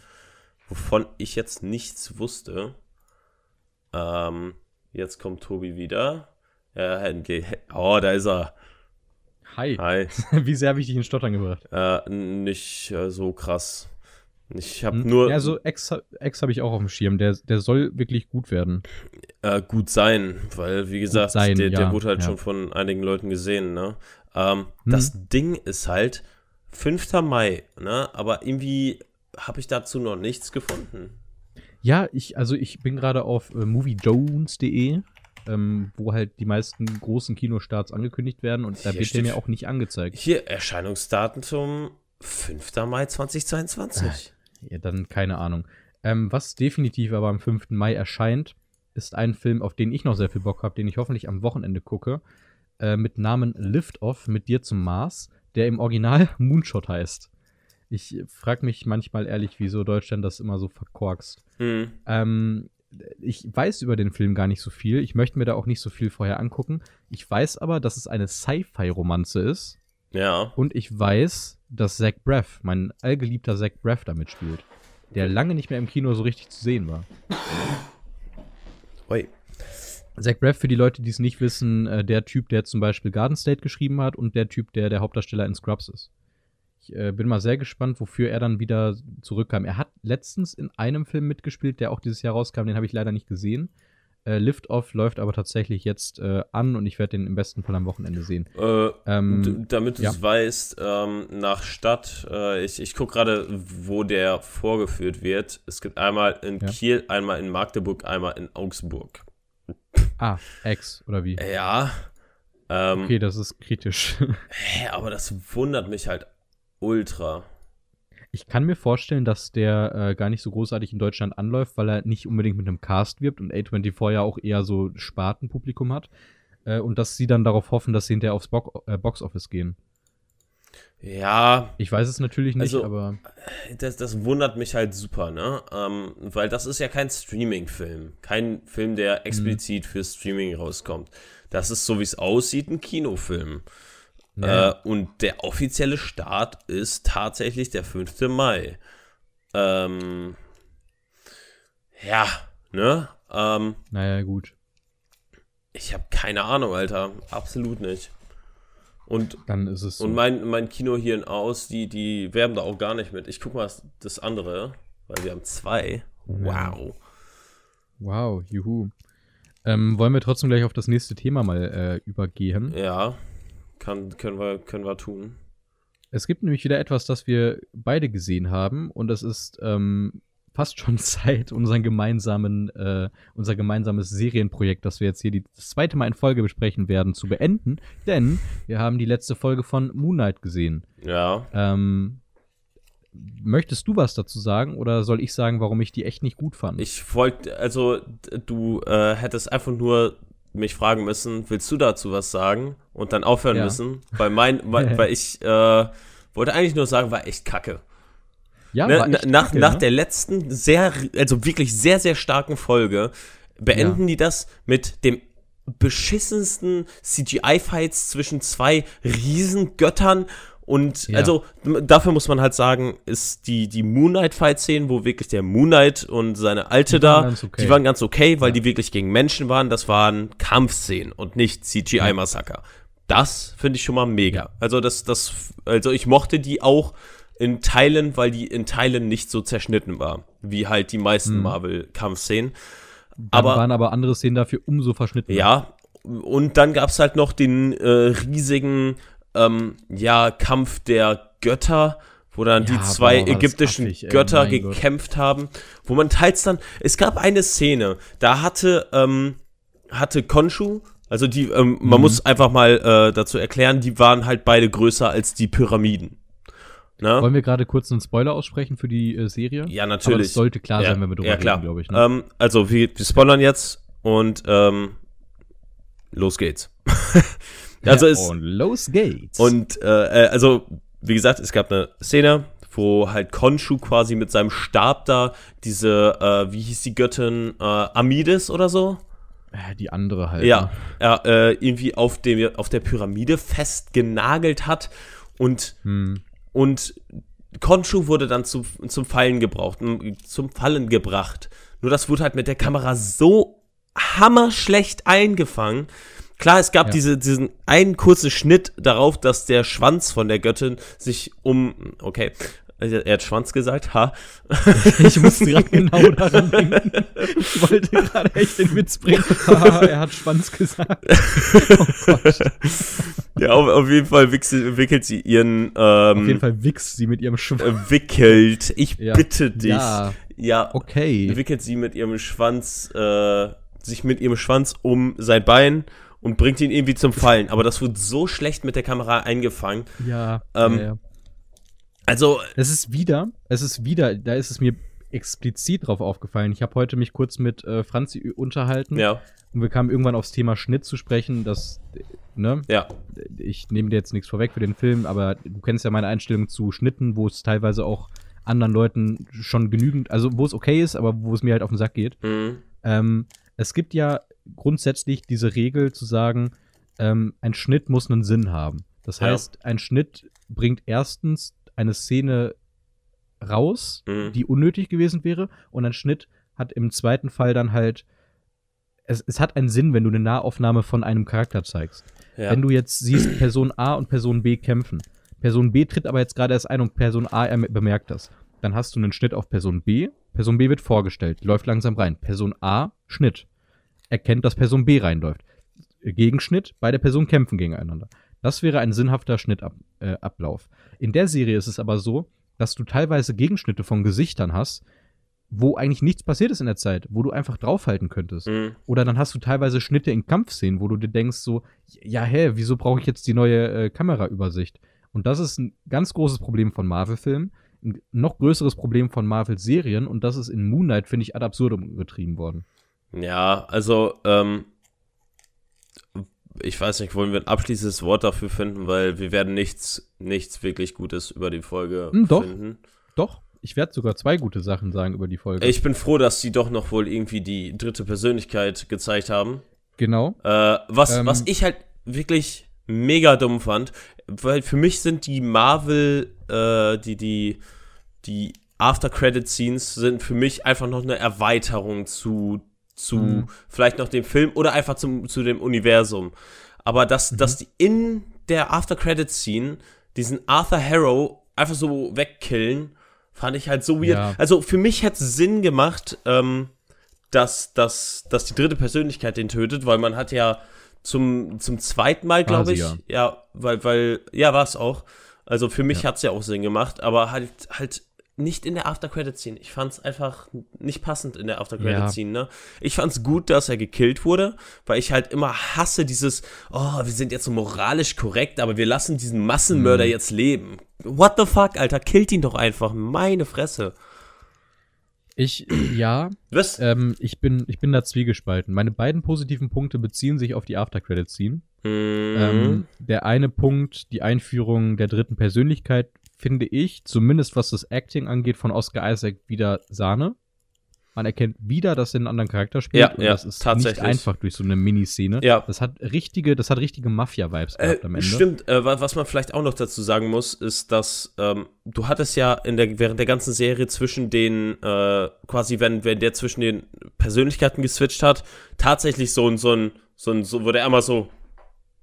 S1: wovon ich jetzt nichts wusste. Ähm, jetzt kommt Tobi wieder. Ja, Henke- oh, da ist er.
S2: Hi.
S1: Hi.
S2: Wie sehr habe ich dich in Stottern gebracht?
S1: Äh, nicht äh, so krass. Ich habe
S2: Hm?
S1: nur
S2: Ja, so X, X habe ich auch auf dem Schirm. Der, der soll wirklich gut werden.
S1: äh, gut sein, weil wie gesagt,
S2: sein,
S1: der, der
S2: ja,
S1: wurde halt
S2: ja.
S1: schon von einigen Leuten gesehen. Ne? Ähm,
S2: Hm.
S1: Das Ding ist halt 5. Mai, ne? aber irgendwie habe ich dazu noch nichts gefunden.
S2: Ja, ich, also ich bin gerade auf äh, moviejones.de, ähm, wo halt die meisten großen Kinostarts angekündigt werden und da
S1: Hier
S2: wird der mir auch nicht angezeigt.
S1: Hier, Erscheinungsdatum 5. Mai 2022.
S2: Ja, dann keine Ahnung. Ähm, was definitiv aber am 5. Mai erscheint, ist ein Film, auf den ich noch sehr viel Bock habe, den ich hoffentlich am Wochenende gucke, äh, mit Namen Lift Off mit dir zum Mars, der im Original Moonshot heißt. Ich frage mich manchmal ehrlich, wieso Deutschland das immer so verkorkst.
S1: Hm.
S2: Ähm, ich weiß über den Film gar nicht so viel. Ich möchte mir da auch nicht so viel vorher angucken. Ich weiß aber, dass es eine Sci-Fi-Romanze ist.
S1: Ja.
S2: Und ich weiß, dass Zach Braff, mein allgeliebter Zach Braff, da mitspielt. Der lange nicht mehr im Kino so richtig zu sehen war.
S1: Ui.
S2: Zach Braff, für die Leute, die es nicht wissen, äh, der Typ, der zum Beispiel Garden State geschrieben hat und der Typ, der der Hauptdarsteller in Scrubs ist. Ich äh, bin mal sehr gespannt, wofür er dann wieder zurückkam. Er hat letztens in einem Film mitgespielt, der auch dieses Jahr rauskam, den habe ich leider nicht gesehen. Äh, Lift Off läuft aber tatsächlich jetzt äh, an und ich werde den im besten Fall am Wochenende sehen.
S1: Äh,
S2: Ähm,
S1: damit du
S2: ja.
S1: es weißt, ähm, nach Stadt, äh, ich, ich gucke gerade, wo der vorgeführt wird. Es gibt einmal in
S2: Ja.
S1: Kiel, einmal in Magdeburg, einmal in Augsburg.
S2: Ah, X oder wie?
S1: Ja. Ähm,
S2: Okay, das ist kritisch.
S1: hä, aber das wundert mich halt ultra.
S2: Ich kann mir vorstellen, dass der äh, gar nicht so großartig in Deutschland anläuft, weil er nicht unbedingt mit einem Cast wirbt und A24 ja auch eher so Spartenpublikum hat. Äh, und dass sie dann darauf hoffen, dass sie hinterher aufs Bo äh, Boxoffice gehen.
S1: Ja,
S2: Ich weiß es natürlich nicht,
S1: Also-
S2: aber
S1: das, das wundert mich halt super, ne? Ähm, weil das ist ja kein Streaming-Film. Kein Film, der explizit für Streaming rauskommt. Das ist, so wie es aussieht, ein Kinofilm.
S2: Ja.
S1: Äh, und der offizielle Start ist tatsächlich der 5. Mai. Ähm, ja, ne? Ähm,
S2: naja, gut.
S1: ich habe keine Ahnung, Alter. Absolut nicht. Und,
S2: Dann ist es so.
S1: und mein, mein Kino hier in Aus, die, die werben da auch gar nicht mit. Ich guck mal das andere, weil wir haben zwei. Wow.
S2: wow, juhu. Ähm, wollen wir trotzdem gleich auf das nächste Thema mal äh, übergehen?
S1: Ja, kann, können, wir, können wir tun.
S2: Es gibt nämlich wieder etwas, das wir beide gesehen haben und das ist ähm, fast schon Zeit, unseren gemeinsamen, äh, unser gemeinsames Serienprojekt, das wir jetzt hier die, das zweite Mal in Folge besprechen werden, zu beenden, denn wir haben die letzte Folge von Moon Knight gesehen.
S1: Ja.
S2: Ähm, möchtest du was dazu sagen oder soll ich sagen, warum ich die echt nicht gut fand?
S1: Ich wollte, also du äh, hättest einfach nur mich fragen müssen, willst du dazu was sagen? Und dann aufhören
S2: Ja.
S1: müssen, weil mein, weil, weil ich äh, wollte eigentlich nur sagen, war echt kacke.
S2: ja,
S1: Ne,
S2: echt
S1: nach,
S2: kacke,
S1: nach
S2: ne?
S1: der letzten sehr, also wirklich sehr, sehr starken Folge beenden die das mit dem beschissensten CGI-Fights zwischen zwei Riesengöttern und
S2: Ja.
S1: also dafür muss man halt sagen, ist die, die Moonlight-Fight-Szenen, wo wirklich der Moonlight und seine Alte
S2: Die
S1: da,
S2: okay.
S1: die waren ganz okay, weil die wirklich gegen Menschen waren. Das waren Kampfszenen und nicht CGI-Massaker. Das finde ich schon mal mega.
S2: Ja.
S1: Also das, das, also ich mochte die auch in Teilen, weil die in Teilen nicht so zerschnitten war, wie halt die meisten Marvel-Kampfszenen.
S2: Dann
S1: aber-
S2: waren aber andere Szenen dafür umso verschnitten.
S1: Ja, und dann gab's halt noch den äh, riesigen ähm, ja, Kampf der Götter, wo dann
S2: Ja,
S1: die zwei
S2: boah,
S1: ägyptischen
S2: affig,
S1: Götter
S2: mein Gott.
S1: gekämpft haben, wo man teils dann, es gab eine Szene, da hatte, ähm, hatte Konshu, also die, ähm,
S2: Mhm.
S1: man muss einfach mal äh, dazu erklären, die waren halt beide größer als die Pyramiden. Ne?
S2: Wollen wir gerade kurz einen Spoiler aussprechen für die äh, Serie?
S1: Ja,
S2: Aber
S1: natürlich.
S2: das sollte klar
S1: ja,
S2: sein, wenn wir drüber
S1: ja, klar.
S2: reden, glaube ich. Ne?
S1: Ähm, also, wir, wir spoilern jetzt und ähm, los geht's. also es,
S2: und los geht's.
S1: und äh, äh, also, wie gesagt, es gab eine Szene, wo halt Konshu quasi mit seinem Stab da diese, äh, wie hieß die Göttin, äh, Amides oder so?
S2: Äh, die andere halt.
S1: Ja,
S2: ne?
S1: ja äh, irgendwie auf, dem, auf der Pyramide festgenagelt hat und,
S2: Hm.
S1: und Konshu wurde dann zum, zum Fallen gebraucht, zum Fallen gebracht. Nur das wurde halt mit der Kamera so hammerschlecht eingefangen. Klar, es gab
S2: Ja.
S1: diese, diesen einen kurzen Schnitt darauf, dass der Schwanz von der Göttin sich um, okay, er hat Schwanz gesagt, ha.
S2: Ich musste gerade genau daran denken. Ich wollte gerade echt den Witz bringen. Haha, er hat Schwanz gesagt. Oh Gott.
S1: Ja, auf, auf jeden Fall wichselt, wickelt sie ihren, ähm,
S2: Auf jeden Fall wichst sie mit ihrem Schwanz.
S1: äh, wickelt. Ich
S2: Ja.
S1: bitte dich.
S2: Ja.
S1: Ja,
S2: Okay.
S1: wickelt sie mit ihrem Schwanz, äh, sich mit ihrem Schwanz um sein Bein und bringt ihn irgendwie zum Fallen. Aber das wird so schlecht mit der Kamera eingefangen.
S2: Ja.
S1: Ähm,
S2: ja, ja.
S1: Also,
S2: Es ist wieder, es ist wieder, da ist es mir explizit drauf aufgefallen. Ich habe heute mich kurz mit äh, Franzi unterhalten
S1: ja,
S2: und wir kamen irgendwann aufs Thema Schnitt zu sprechen, das, ne,
S1: ja,
S2: ich nehme dir jetzt nichts vorweg für den Film, aber du kennst ja meine Einstellung zu Schnitten, wo es teilweise auch anderen Leuten schon genügend, also wo es okay ist, aber wo es mir halt auf den Sack geht.
S1: mhm.
S2: Ähm, es gibt ja grundsätzlich diese Regel zu sagen, ähm, ein Schnitt muss einen Sinn haben. Das
S1: Ja.
S2: heißt, ein Schnitt bringt erstens eine Szene raus,
S1: Mhm.
S2: die unnötig gewesen wäre, und ein Schnitt hat im zweiten Fall dann halt, es, es hat einen Sinn, wenn du eine Nahaufnahme von einem Charakter zeigst.
S1: Ja.
S2: Wenn du jetzt siehst, Person A und Person B kämpfen, Person B tritt aber jetzt gerade erst ein und Person A bemerkt das, dann hast du einen Schnitt auf Person B, Person B wird vorgestellt, läuft langsam rein. Person A, Schnitt, erkennt, dass Person B reinläuft. Gegenschnitt, beide Personen kämpfen gegeneinander. Das wäre ein sinnhafter Schnittablauf. Äh. In der Serie ist es aber so, dass du teilweise Gegenschnitte von Gesichtern hast, wo eigentlich nichts passiert ist in der Zeit, wo du einfach draufhalten könntest.
S1: Mhm.
S2: Oder dann hast du teilweise Schnitte in Kampfszenen, wo du dir denkst so, ja hä, wieso brauche ich jetzt die neue äh, Kameraübersicht? Und das ist ein ganz großes Problem von Marvel-Filmen, ein noch größeres Problem von Marvel-Serien und das ist in Moon Knight, finde ich, ad absurdum getrieben worden.
S1: Ja, also, ähm, ich weiß nicht, wollen wir ein abschließendes Wort dafür finden, weil wir werden nichts, nichts wirklich Gutes über die Folge
S2: Hm, doch.
S1: finden.
S2: Doch, ich werde sogar zwei gute Sachen sagen über die Folge.
S1: Ich bin froh, dass sie doch noch wohl irgendwie die dritte Persönlichkeit gezeigt haben.
S2: genau.
S1: Äh, was,
S2: Ähm.
S1: was ich halt wirklich mega dumm fand, weil für mich sind die Marvel, äh, die, die, die After-Credit-Scenes sind für mich einfach noch eine Erweiterung zu, zu
S2: Mhm.
S1: vielleicht noch dem Film oder einfach zum, zu dem Universum. Aber dass,
S2: Mhm.
S1: dass die in der After-Credit-Scene diesen Arthur Harrow einfach so wegkillen, fand ich halt so weird.
S2: Ja.
S1: Also für mich hätte es Sinn gemacht, ähm, dass, dass, dass die dritte Persönlichkeit den tötet, weil man hat ja zum, zum zweiten Mal, glaube ich,
S2: Quasi,
S1: ja. weil, weil, ja, war es auch. Also für mich
S2: Ja.
S1: hat's ja auch Sinn gemacht, aber halt, halt nicht in der After-Credit-Scene. Ich fand's einfach nicht passend in der After-Credit-Scene, ne? Ich fand's gut, dass er gekillt wurde, weil ich halt immer hasse dieses, oh, wir sind jetzt so moralisch korrekt, aber wir lassen diesen Massenmörder
S2: Mhm.
S1: jetzt leben. What the fuck, Alter, killt ihn doch einfach, meine Fresse.
S2: Ich, ja,
S1: Was?
S2: ähm, ich, bin, ich bin da zwiegespalten. Meine beiden positiven Punkte beziehen sich auf die After-Credit-Scene.
S1: Mhm.
S2: Ähm, der eine Punkt, die Einführung der dritten Persönlichkeit, finde ich, zumindest was das Acting angeht, von Oscar Isaac wieder Sahne. Man erkennt wieder, dass er einen anderen Charakter spielt.
S1: Ja,
S2: und
S1: ja,
S2: das ist
S1: tatsächlich.
S2: nicht einfach durch so eine Miniszene.
S1: Ja.
S2: Das hat richtige, das hat richtige Mafia-Vibes
S1: Äh,
S2: gehabt am Ende.
S1: stimmt, äh, wa- was man vielleicht auch noch dazu sagen muss, ist, dass ähm, du hattest ja in der, während der ganzen Serie zwischen den, äh, quasi, wenn, wenn der zwischen den Persönlichkeiten geswitcht hat, tatsächlich so ein, so ein, so ein, so, wo der einmal so,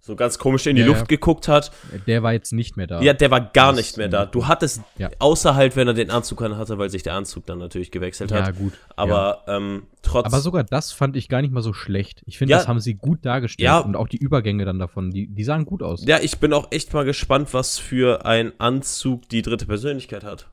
S1: so ganz komisch in die
S2: Ja,
S1: Luft
S2: ja.
S1: geguckt hat.
S2: Der war jetzt nicht mehr da.
S1: Ja, der war gar
S2: Das-
S1: nicht mehr da. Du hattest,
S2: Ja.
S1: außer halt, wenn er den Anzug an hatte, weil sich der Anzug dann natürlich gewechselt
S2: Ja,
S1: hat.
S2: gut. ja.
S1: Aber ähm, trotz.
S2: Aber sogar das fand ich gar nicht mal so schlecht. Ich finde, das haben sie gut dargestellt.
S1: Ja.
S2: Und auch die Übergänge dann davon, die, die sahen gut aus.
S1: ja, ich bin auch echt mal gespannt, was für ein Anzug die dritte Persönlichkeit hat.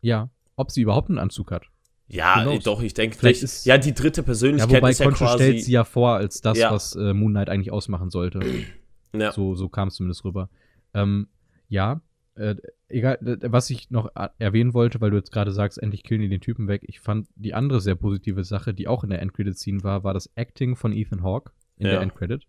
S2: Ja. Ob sie überhaupt einen Anzug hat.
S1: Ja,
S2: knows?
S1: doch, ich denke,
S2: Vielleicht ist-
S1: ja, die dritte
S2: Ja,
S1: Persönlichkeit
S2: wobei
S1: ist ja
S2: Concho
S1: quasi.
S2: stellt sie ja vor als das,
S1: Ja.
S2: was äh, Moon Knight eigentlich ausmachen sollte.
S1: ja.
S2: So, so kam es zumindest rüber. Ähm, ja, äh, egal, was ich noch a- erwähnen wollte, weil du jetzt gerade sagst, endlich killen die den Typen weg. Ich fand die andere sehr positive Sache, die auch in der Endcredit-Scene war, war das Acting von Ethan Hawke in
S1: Ja.
S2: der Endcredit.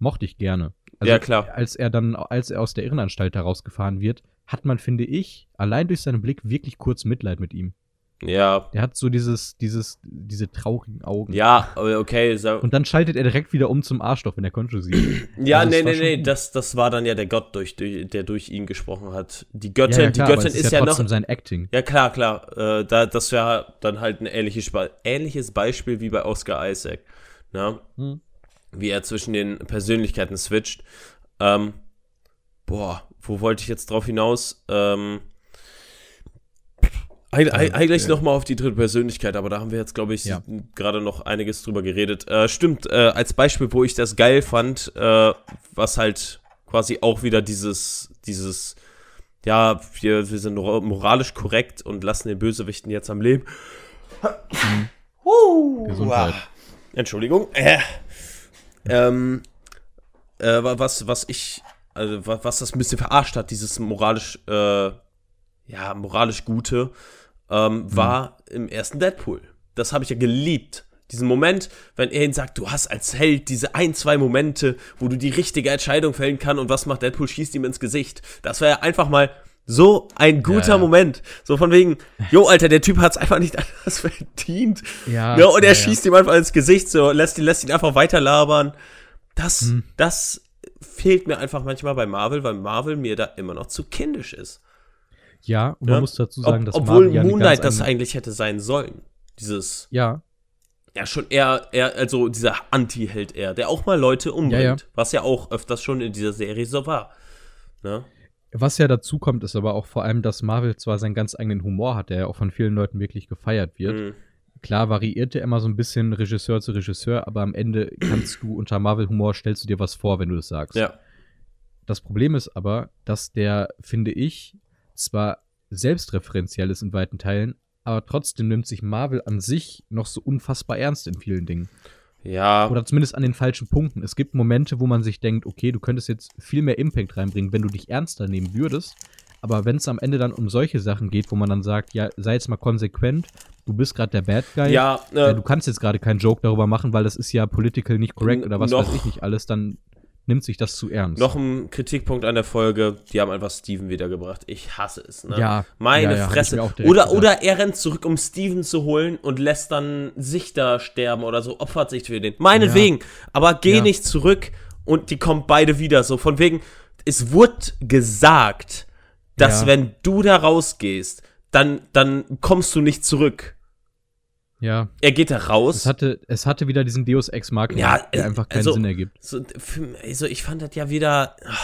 S2: Mochte ich gerne. Also,
S1: Ja, klar.
S2: Als er dann, als er aus der Irrenanstalt herausgefahren wird, hat man, finde ich, allein durch seinen Blick wirklich kurz Mitleid mit ihm.
S1: Ja,
S2: Der hat so dieses, dieses, diese traurigen Augen.
S1: ja, aber okay. So,
S2: Und dann schaltet er direkt wieder um zum Arschloch, wenn er Concho sieht.
S1: ja,
S2: also
S1: nee, nee, nee, das, das war dann ja der Gott, durch, durch, der durch ihn gesprochen hat. Die
S2: Ja,
S1: Göttin,
S2: ja, klar,
S1: die Göttin
S2: es
S1: ist, ja, noch.
S2: trotzdem sein Acting.
S1: Ja, klar, klar. Äh, da, das wäre dann halt ein ähnliches, ähnliches Beispiel wie bei Oscar Isaac. Ne?
S2: Hm.
S1: Wie er zwischen den Persönlichkeiten switcht. Ähm, boah, wo wollte ich jetzt drauf hinaus? Ähm, eig- eig- eigentlich
S2: äh,
S1: nochmal auf die dritte Persönlichkeit, aber da haben wir jetzt, glaube ich,
S2: Ja.
S1: gerade noch einiges drüber geredet. Äh, stimmt, äh, als Beispiel, wo ich das geil fand, äh, was halt quasi auch wieder dieses, dieses, ja, wir, wir sind mor- moralisch korrekt und lassen den Bösewichten jetzt am Leben. Huh.
S2: Gesundheit.
S1: Entschuldigung. Äh, ähm, äh, wa- was, was ich, also wa- was das ein bisschen verarscht hat, dieses moralisch, äh, ja, moralisch Gute, ähm, war im ersten Deadpool. Das habe ich ja geliebt. Diesen Moment, wenn er ihn sagt, du hast als Held diese ein, zwei Momente, wo du die richtige Entscheidung fällen kann und was macht Deadpool, schießt ihm ins Gesicht. Das war ja einfach mal So ein guter
S2: Ja.
S1: Moment. So von wegen, jo, Alter, der Typ hat's einfach nicht anders verdient.
S2: Ja,
S1: Ja, und er
S2: ja,
S1: schießt ihm einfach ins Gesicht, so lässt ihn, lässt ihn einfach weiter labern. Das,
S2: Hm.
S1: das fehlt mir einfach manchmal bei Marvel, weil Marvel mir da immer noch zu kindisch ist.
S2: Ja, und man
S1: Ja.
S2: muss dazu sagen,
S1: Ob,
S2: dass
S1: obwohl Moonlight
S2: ganz
S1: das eigentlich hätte sein sollen. Dieses,
S2: Ja,
S1: ja, schon eher, eher also dieser Anti-Held eher, der auch mal Leute umbringt.
S2: Ja, ja.
S1: Was ja auch öfters schon in dieser Serie so war. Ne?
S2: Was ja dazu kommt, ist aber auch vor allem, dass Marvel zwar seinen ganz eigenen Humor hat, der ja auch von vielen Leuten wirklich gefeiert wird.
S1: Mhm.
S2: Klar variiert er immer so ein bisschen Regisseur zu Regisseur, aber am Ende kannst du unter Marvel-Humor stellst du dir was vor, wenn du das sagst.
S1: Ja.
S2: Das Problem ist aber, dass der, finde ich, zwar selbstreferenziell ist in weiten Teilen, aber trotzdem nimmt sich Marvel an sich noch so unfassbar ernst in vielen Dingen.
S1: Ja.
S2: Oder zumindest an den falschen Punkten. Es gibt Momente, wo man sich denkt, okay, du könntest jetzt viel mehr Impact reinbringen, wenn du dich ernster nehmen würdest. Aber wenn es am Ende dann um solche Sachen geht, wo man dann sagt, ja, sei jetzt mal konsequent, du bist gerade der Bad Guy,
S1: ja, äh,
S2: du kannst jetzt gerade keinen Joke darüber machen, weil das ist ja political nicht korrekt oder was weiß ich nicht alles, dann nimmt sich das zu ernst.
S1: noch ein Kritikpunkt an der Folge, die haben einfach Steven wiedergebracht. Ich hasse es, ne?
S2: Ja,
S1: Meine
S2: ja, ja,
S1: Fresse. Oder, oder er rennt zurück, um Steven zu holen und lässt dann sich da sterben oder so, opfert sich für den. Meinetwegen. Aber geh
S2: Ja.
S1: nicht zurück und die kommen beide wieder. So von wegen, es wurde gesagt, dass
S2: Ja.
S1: wenn du da rausgehst, dann, dann kommst du nicht zurück.
S2: Ja,
S1: Er geht da raus.
S2: es hatte, es hatte wieder diesen Deus Ex Machina,
S1: Ja,
S2: der einfach keinen
S1: also-
S2: Sinn ergibt.
S1: so, also ich fand das ja wieder. ah,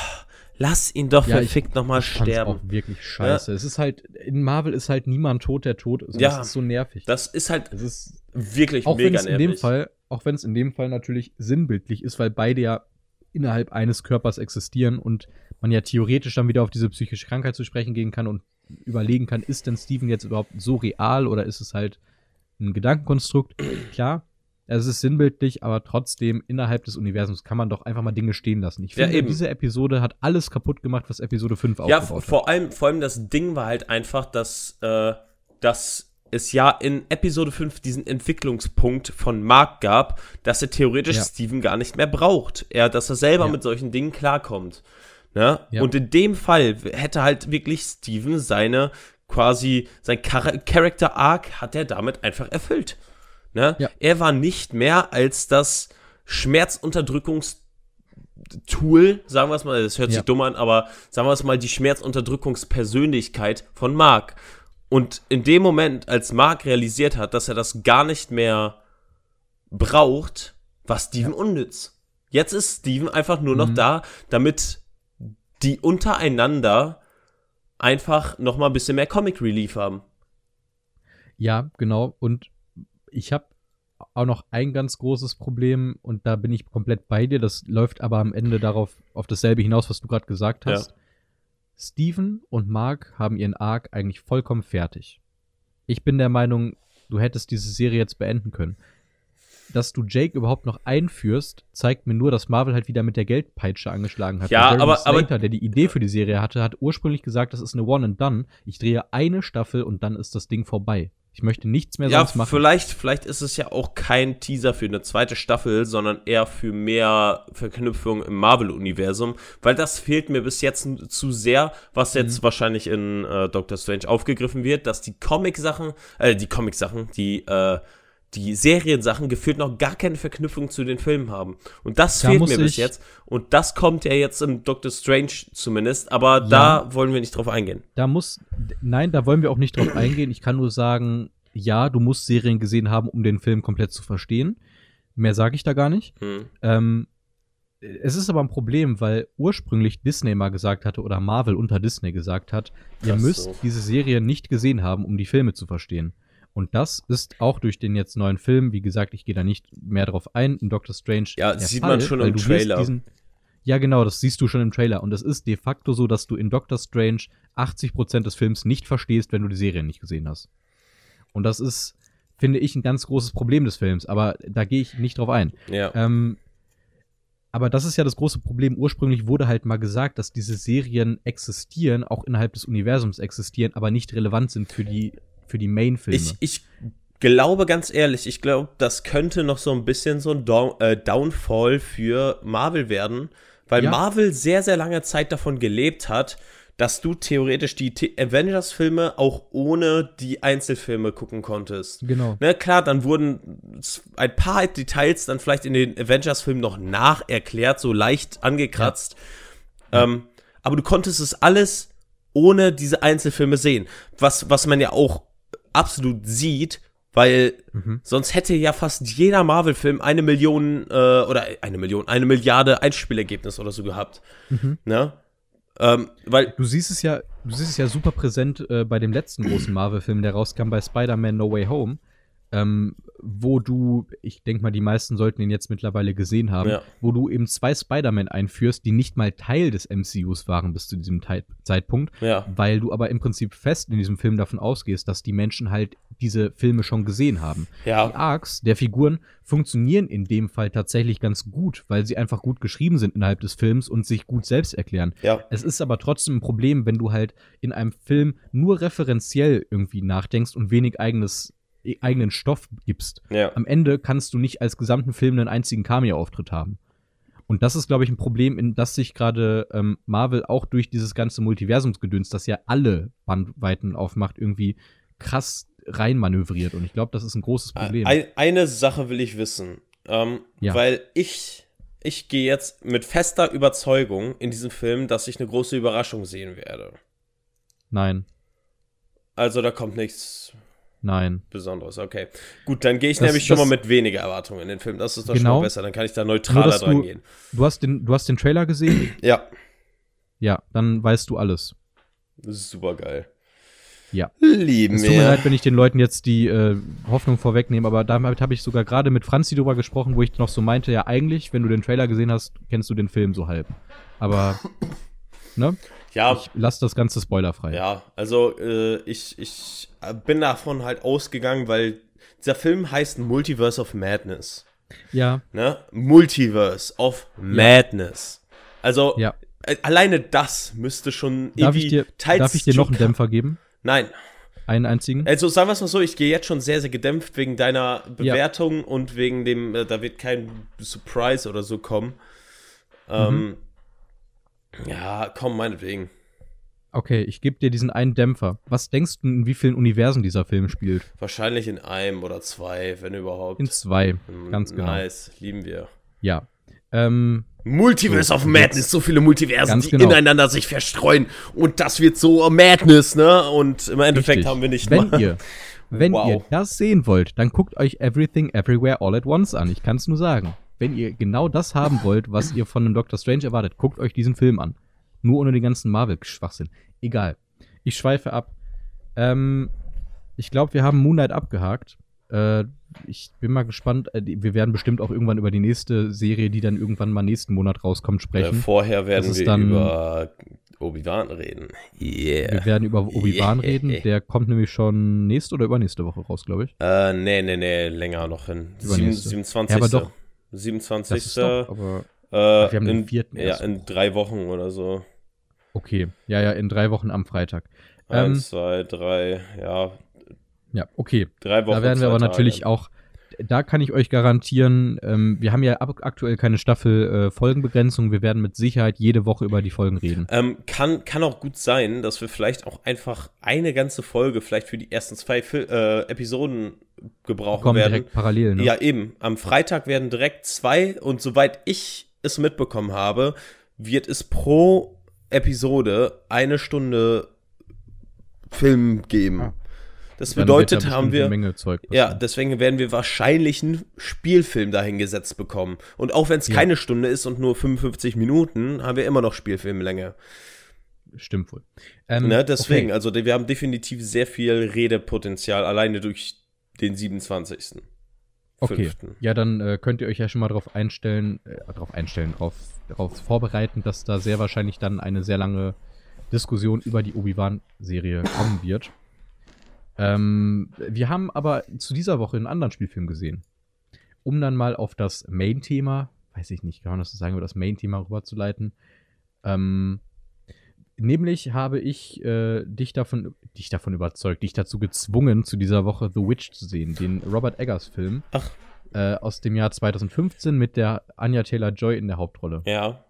S1: Lass ihn doch
S2: Ja,
S1: verfickt nochmal sterben.
S2: auch wirklich scheiße. Es ist halt, in Marvel ist halt niemand tot, der tot ist. Und
S1: Ja.
S2: Das ist so nervig.
S1: Das ist halt
S2: Es ist,
S1: wirklich
S2: auch
S1: mega
S2: es in dem
S1: nervig.
S2: Fall, auch wenn es in dem Fall natürlich sinnbildlich ist, weil beide ja innerhalb eines Körpers existieren und man ja theoretisch dann wieder auf diese psychische Krankheit zu sprechen gehen kann und überlegen kann, ist denn Steven jetzt überhaupt so real oder ist es halt ein Gedankenkonstrukt? Klar, es ist sinnbildlich, aber trotzdem innerhalb des Universums kann man doch einfach mal Dinge stehen lassen. Ich
S1: Ja,
S2: finde,
S1: eben.
S2: diese Episode hat alles kaputt gemacht, was Episode 5
S1: Ja,
S2: aufgebaut hat.
S1: vor allem, vor allem das Ding war halt einfach, dass, äh, dass es ja in Episode 5 diesen Entwicklungspunkt von Mark gab, dass er theoretisch
S2: Ja.
S1: Steven gar nicht mehr braucht. Er, dass er selber
S2: Ja.
S1: mit solchen Dingen klarkommt. Ne?
S2: Ja.
S1: Und in dem Fall hätte halt wirklich Steven seine quasi, sein Char Character Arc hat er damit einfach erfüllt. Ne?
S2: Ja.
S1: Er war nicht mehr als das Schmerzunterdrückungstool, sagen wir es mal, das hört
S2: Ja.
S1: sich dumm an, aber sagen wir es mal, die Schmerzunterdrückungspersönlichkeit von Mark. Und in dem Moment, als Mark realisiert hat, dass er das gar nicht mehr braucht, war Steven unnütz. Jetzt ist Steven einfach nur noch
S2: Mhm.
S1: da, damit die untereinander einfach noch mal ein bisschen mehr Comic Relief haben.
S2: Ja, genau. Und ich habe auch noch ein ganz großes Problem und da bin ich komplett bei dir. Das läuft aber am Ende darauf auf dasselbe hinaus, was du gerade gesagt hast. Steven und Mark haben ihren Arc eigentlich vollkommen fertig. Ich bin der Meinung, du hättest diese Serie jetzt beenden können. Dass du Jake überhaupt noch einführst, zeigt mir nur, dass Marvel halt wieder mit der Geldpeitsche angeschlagen hat.
S1: Ja, aber- aber-
S2: Slater, der die Idee für die Serie hatte, hat ursprünglich gesagt, das ist eine One and Done. Ich drehe eine Staffel und dann ist das Ding vorbei. Ich möchte nichts mehr
S1: Ja,
S2: sonst machen.
S1: vielleicht, vielleicht ist es ja auch kein Teaser für eine zweite Staffel, sondern eher für mehr Verknüpfung im Marvel-Universum, weil das fehlt mir bis jetzt zu sehr, was jetzt
S2: Mhm.
S1: wahrscheinlich in äh, Doctor Strange aufgegriffen wird, dass die Comic-Sachen, äh, die Comic-Sachen, die, äh, die Seriensachen gefühlt noch gar keine Verknüpfung zu den Filmen haben. Und das
S2: Da
S1: fehlt mir bis jetzt. Und das kommt ja jetzt in Doctor Strange zumindest, aber
S2: Ja.
S1: da wollen wir nicht drauf eingehen.
S2: Da muss, nein, da wollen wir auch nicht drauf eingehen. Ich kann nur sagen, ja, du musst Serien gesehen haben, um den Film komplett zu verstehen. Mehr sage ich da gar nicht.
S1: Hm.
S2: Ähm, es ist aber ein Problem, weil ursprünglich Disney mal gesagt hatte oder Marvel unter Disney gesagt hat, ihr
S1: Ach
S2: müsst
S1: so.
S2: diese Serie nicht gesehen haben, um die Filme zu verstehen. Und das ist auch durch den jetzt neuen Film, wie gesagt, ich gehe da nicht mehr drauf ein, in Doctor Strange.
S1: Ja, sieht
S2: Fall,
S1: man schon im Trailer.
S2: Diesen, ja, genau, das siehst du schon im Trailer. Und es ist de facto so, dass du in Doctor Strange 80% des Films nicht verstehst, wenn du die Serie nicht gesehen hast. Und das ist, finde ich, ein ganz großes Problem des Films. Aber da gehe ich nicht drauf ein.
S1: Ja.
S2: Ähm, aber das ist ja das große Problem. Ursprünglich wurde halt mal gesagt, dass diese Serien existieren, auch innerhalb des Universums existieren, aber nicht relevant sind für die, für die Main-Filme.
S1: Ich, ich glaube ganz ehrlich, ich glaube, das könnte noch so ein bisschen so ein Down, äh, Downfall für Marvel werden, weil
S2: Ja.
S1: Marvel sehr, sehr lange Zeit davon gelebt hat, dass du theoretisch die Avengers-Filme auch ohne die Einzelfilme gucken konntest.
S2: Genau.
S1: Ne, klar, dann wurden ein paar Details dann vielleicht in den Avengers-Filmen noch nacherklärt, so leicht angekratzt. Ähm, aber du konntest es alles ohne diese Einzelfilme sehen. Was, was man ja auch absolut sieht, weil
S2: Mhm.
S1: sonst hätte ja fast jeder Marvel-Film eine Million äh, oder eine Million, eine Milliarde Einspielergebnis oder so gehabt.
S2: Mhm.
S1: Ne? Ähm, weil,
S2: Du siehst es ja, du siehst es ja super präsent äh, bei dem letzten großen Marvel-Film, der rauskam bei Spider-Man No Way Home, ähm, wo du, ich denke mal, die meisten sollten ihn jetzt mittlerweile gesehen haben,
S1: Ja.
S2: wo du eben zwei Spider-Man einführst, die nicht mal Teil des MCUs waren bis zu diesem Tei- Zeitpunkt,
S1: ja,
S2: weil du aber im Prinzip fest in diesem Film davon ausgehst, dass die Menschen halt diese Filme schon gesehen haben. Die
S1: ja,
S2: Arcs der Figuren funktionieren in dem Fall tatsächlich ganz gut, weil sie einfach gut geschrieben sind innerhalb des Films und sich gut selbst erklären. Es ist aber trotzdem ein Problem, wenn du halt in einem Film nur referenziell irgendwie nachdenkst und wenig eigenes, eigenen Stoff gibst.
S1: ja.
S2: Am Ende kannst du nicht als gesamten Film einen einzigen Cameo-Auftritt haben. Und das ist, glaube ich, ein Problem, in das sich gerade ähm, Marvel auch durch dieses ganze Multiversumsgedöns, das ja alle Bandweiten aufmacht, irgendwie krass reinmanövriert. Und ich glaube, das ist ein großes Problem.
S1: Ein, eine Sache will ich wissen. Ähm,
S2: Ja.
S1: Weil ich, ich gehe jetzt mit fester Überzeugung in diesem Film, dass ich eine große Überraschung sehen werde.
S2: Nein,
S1: Also da kommt nichts
S2: nein.
S1: Besonderes. Okay. Gut, dann gehe ich
S2: Das-
S1: nämlich schon
S2: das-
S1: mal mit weniger Erwartungen in den Film. Das ist doch schon
S2: Genau.
S1: mal besser. Dann kann ich da neutraler dran
S2: du,
S1: gehen.
S2: du, hast den, du hast den Trailer gesehen?
S1: Ja.
S2: ja, dann weißt du alles.
S1: Super geil.
S2: Ja.
S1: Lieben
S2: Es tut mir leid, wenn ich den Leuten jetzt die äh, Hoffnung vorwegnehme, aber damit habe ich sogar gerade mit Franzi drüber gesprochen, wo ich noch so meinte, ja eigentlich, wenn du den Trailer gesehen hast, kennst du den Film so halb. Aber, ne?
S1: Ja,
S2: Ich lasse das Ganze spoilerfrei.
S1: ja. Also äh, ich, ich bin davon halt ausgegangen, weil dieser Film heißt Multiverse of Madness.
S2: Ja,
S1: Ne? Multiverse of Madness. Also
S2: ja.
S1: äh, alleine das müsste schon
S2: Darf
S1: irgendwie
S2: ich dir,
S1: teils
S2: darf ich dir noch einen Dämpfer geben?
S1: Nein.
S2: Einen einzigen?
S1: Also sagen wir es mal so, ich gehe jetzt schon sehr, sehr gedämpft wegen deiner Bewertung und wegen dem, äh, da wird kein Surprise oder so kommen. Ähm, ja, komm, meinetwegen.
S2: Okay, ich gebe dir diesen einen Dämpfer. Was denkst du, in wie vielen Universen dieser Film spielt?
S1: Wahrscheinlich in einem oder zwei, wenn überhaupt.
S2: In zwei,
S1: Mm,
S2: ganz genau.
S1: Nice, lieben wir.
S2: Ja. Ähm,
S1: Multiverse
S2: So,
S1: of Madness, so viele Multiversen, die
S2: genau.
S1: ineinander sich verstreuen. Und das wird so Madness, ne? Und im Endeffekt
S2: Richtig.
S1: haben wir nicht
S2: wenn
S1: mal.
S2: ihr, wenn
S1: Wow.
S2: ihr das sehen wollt, dann guckt euch Everything Everywhere All at Once an. Ich kann es nur sagen. Wenn ihr genau das haben wollt, was ihr von einem Doctor Strange erwartet, guckt euch diesen Film an. Nur ohne den ganzen Marvel-Schwachsinn. Egal. Ich schweife ab. Ähm, ich glaube, wir haben Moonlight abgehakt. Äh, ich bin mal gespannt. Äh, wir werden bestimmt auch irgendwann über die nächste Serie, die dann irgendwann mal nächsten Monat rauskommt,
S1: Äh,
S2: sprechen.
S1: vorher werden wir
S2: dann-
S1: über Obi-Wan reden. Yeah.
S2: Wir werden über Obi-Wan
S1: Yeah.
S2: reden. Der kommt nämlich schon nächste oder übernächste Woche raus, glaube ich.
S1: Äh, nee, nee, nee, länger noch hin.
S2: Übernächste.
S1: 27.
S2: Ja, aber doch.
S1: 27.
S2: Das ist doch, aber
S1: äh,
S2: wir haben den
S1: in,
S2: vierten
S1: ja, in drei Wochen oder so.
S2: Okay, ja, ja, in drei Wochen am Freitag. Ähm,
S1: Eins, zwei, drei, ja,
S2: Ja, okay.
S1: drei Wochen.
S2: Da werden wir aber
S1: Tage.
S2: natürlich auch, da kann ich euch garantieren, ähm, wir haben ja ab, aktuell keine Staffel äh, Folgenbegrenzung. Wir werden mit Sicherheit jede Woche über die Folgen reden.
S1: Ähm, kann, kann auch gut sein, dass wir vielleicht auch einfach eine ganze Folge vielleicht für die ersten zwei Fil äh, Episoden gebrauchen
S2: Kommen
S1: werden.
S2: direkt parallel, ne?
S1: Ja, eben. Am Freitag werden direkt zwei und soweit ich es mitbekommen habe, wird es pro Episode eine Stunde Film geben.
S2: Ah.
S1: Das
S2: Dann
S1: bedeutet,
S2: da
S1: haben wir.
S2: eine Menge Zeug.
S1: Ja, deswegen werden wir wahrscheinlich einen Spielfilm dahingesetzt bekommen. Und auch wenn es
S2: Ja.
S1: keine Stunde ist und nur 55 Minuten, haben wir immer noch Spielfilmlänge.
S2: stimmt wohl. Ähm,
S1: Ne, deswegen,
S2: okay.
S1: also wir haben definitiv sehr viel Redepotenzial alleine durch den 27.
S2: Okay.
S1: Fünften.
S2: Ja, dann äh, könnt ihr euch ja schon mal drauf einstellen, äh, drauf einstellen, drauf, drauf vorbereiten, dass da sehr wahrscheinlich dann eine sehr lange Diskussion über die Obi-Wan-Serie kommen wird. Ähm, wir haben aber zu dieser Woche einen anderen Spielfilm gesehen. Um dann mal auf das Main-Thema, weiß ich nicht, kann man das so sagen, über das Main-Thema rüberzuleiten. Ähm, nämlich habe ich äh, dich, davon, dich davon überzeugt, dich dazu gezwungen, zu dieser Woche The Witch zu sehen, den Robert Eggers-Film
S1: Ach.
S2: äh, aus dem Jahr 2015 mit der Anya Taylor-Joy in der Hauptrolle.
S1: Ja.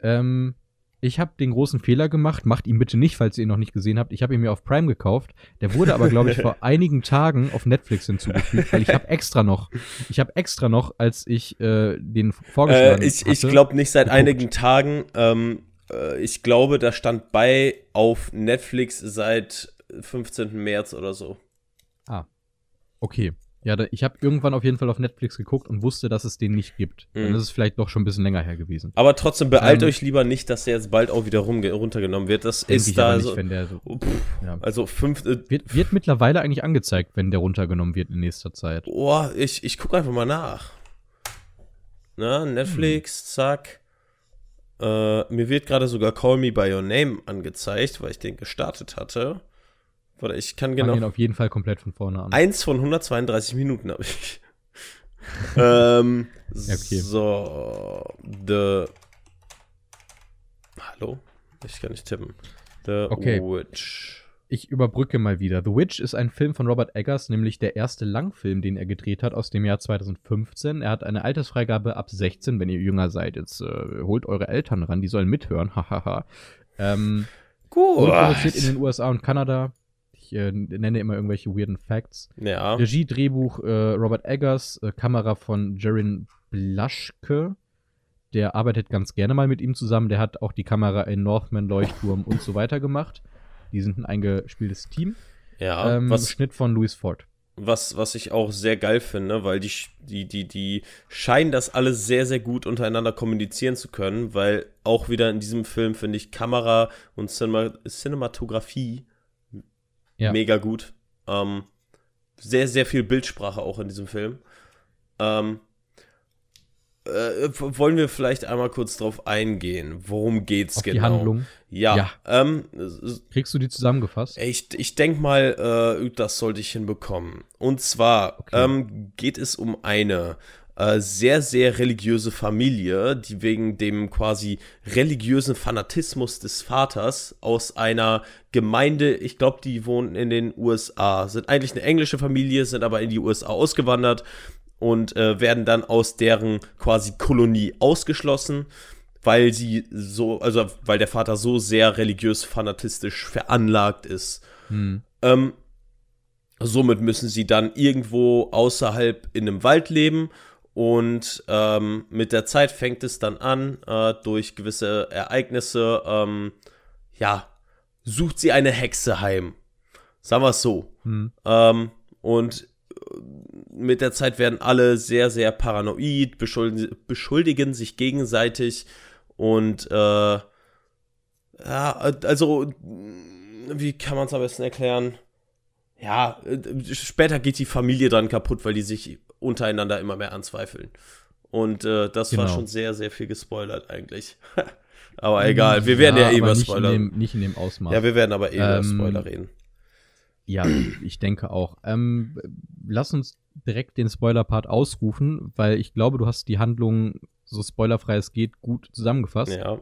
S2: Ähm, Ich habe den großen Fehler gemacht, macht ihn bitte nicht, falls ihr ihn noch nicht gesehen habt. Ich habe ihn mir auf Prime gekauft. Der wurde aber, glaube ich, vor einigen Tagen auf Netflix hinzugefügt, weil ich habe extra noch, ich habe extra noch, als ich äh, den vorgeschlagen
S1: äh, ich, hatte, ich glaube nicht seit geguckt. einigen Tagen. Ähm, äh, ich glaube, da stand bei auf Netflix seit 15. März oder so.
S2: Ah, okay. Ja, da, ich habe irgendwann auf jeden Fall auf Netflix geguckt und wusste, dass es den nicht gibt. Mhm. Dann ist es vielleicht doch schon ein bisschen länger her gewesen.
S1: Aber trotzdem beeilt ähm, euch lieber nicht, dass der jetzt bald auch wieder runtergenommen wird. Das ist da nicht, so, wenn der so, pff, ja. Also fünf. Äh,
S2: wird, wird mittlerweile eigentlich angezeigt, wenn der runtergenommen wird in nächster Zeit.
S1: Boah, ich, ich gucke einfach mal nach. Na, Netflix, hm. zack. Äh, mir wird gerade sogar Call Me By Your Name angezeigt, weil ich den gestartet hatte. Warte, ich kann genau.
S2: ihn auf jeden Fall komplett von vorne an.
S1: Eins von 132 Minuten habe ich. ähm, ja, okay. So, The. Hallo? Ich kann nicht tippen. The
S2: okay. Witch. Ich überbrücke mal wieder. The Witch ist ein Film von Robert Eggers, nämlich der erste Langfilm, den er gedreht hat aus dem Jahr 2015. Er hat eine Altersfreigabe ab 16, wenn ihr jünger seid. Jetzt äh, holt eure Eltern ran, die sollen mithören. Hahaha. ähm, Gut. Und produziert in den USA und Kanada. Ich äh, nenne immer irgendwelche weirden Facts.
S1: Ja.
S2: Regie, Drehbuch äh, Robert Eggers, äh, Kamera von Jarin Blaschke. Der arbeitet ganz gerne mal mit ihm zusammen. Der hat auch die Kamera in Northman, Leuchtturm und so weiter gemacht. Die sind ein eingespieltes Team.
S1: Ja.
S2: Ähm, was, Schnitt von Louis Ford.
S1: Was, was ich auch sehr geil finde, weil die, die, die, die scheinen das alles sehr, sehr gut untereinander kommunizieren zu können, weil auch wieder in diesem Film finde ich Kamera und Cinema Cinematografie ja. Mega gut. Ähm, sehr, sehr viel Bildsprache auch in diesem Film. Ähm, äh, wollen wir vielleicht einmal kurz drauf eingehen? Worum geht's
S2: Auf
S1: genau?
S2: Die Handlung.
S1: Ja. ja. Ähm,
S2: Kriegst du die zusammengefasst?
S1: Ich, ich denke mal, äh, das sollte ich hinbekommen. Und zwar okay. ähm, geht es um eine äh, sehr, sehr religiöse Familie, die wegen dem quasi religiösen Fanatismus des Vaters aus einer Gemeinde, ich glaube, die wohnen in den USA, sind eigentlich eine englische Familie, sind aber in die USA ausgewandert und äh, werden dann aus deren quasi Kolonie ausgeschlossen, weil sie so, also weil der Vater so sehr religiös fanatistisch veranlagt ist. Hm. Ähm, somit müssen sie dann irgendwo außerhalb in einem Wald leben und ähm, mit der Zeit fängt es dann an, äh, durch gewisse Ereignisse, ähm, ja, sucht sie eine Hexe heim. Sagen wir es so. Hm. Ähm, und äh, mit der Zeit werden alle sehr, sehr paranoid, beschuldigen, beschuldigen sich gegenseitig und äh, ja, also wie kann man es am besten erklären? Ja, äh, später geht die Familie dann kaputt, weil die sich untereinander immer mehr anzweifeln. Und äh, das genau. war schon sehr, sehr viel gespoilert eigentlich. aber egal, wir werden ja, ja eh über Spoiler.
S2: Nicht in, dem, nicht in dem Ausmaß.
S1: Ja, wir werden aber eh ähm, über Spoiler reden.
S2: Ja, ich denke auch. Ähm, lass uns direkt den Spoiler-Part ausrufen, weil ich glaube, du hast die Handlung, so spoilerfrei es geht, gut zusammengefasst.
S1: Ja.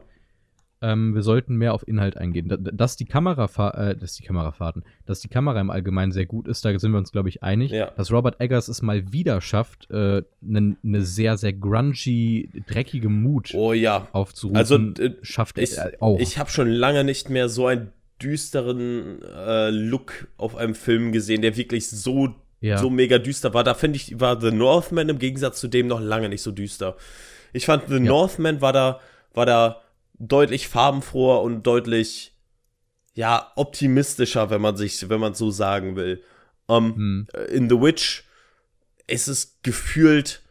S2: Ähm, wir sollten mehr auf Inhalt eingehen. Dass die Kamera, äh, dass die Kamerafahrten, dass die Kamera im Allgemeinen sehr gut ist, da sind wir uns, glaube ich, einig.
S1: Ja.
S2: Dass Robert Eggers es mal wieder schafft, eine äh, ne, sehr, sehr grungy, dreckige Mut
S1: oh, ja.
S2: aufzurufen,
S1: also, äh,
S2: schafft
S1: ich, er auch. Ich habe schon lange nicht mehr so einen düsteren äh, Look auf einem Film gesehen, der wirklich so, ja. so mega düster war. Da finde ich, war The Northman im Gegensatz zu dem noch lange nicht so düster. Ich fand, The ja. Northman war da, war da deutlich farbenfroher und deutlich ja optimistischer, wenn man sich, wenn man so sagen will. Um, hm. In The Witch ist es gefühlt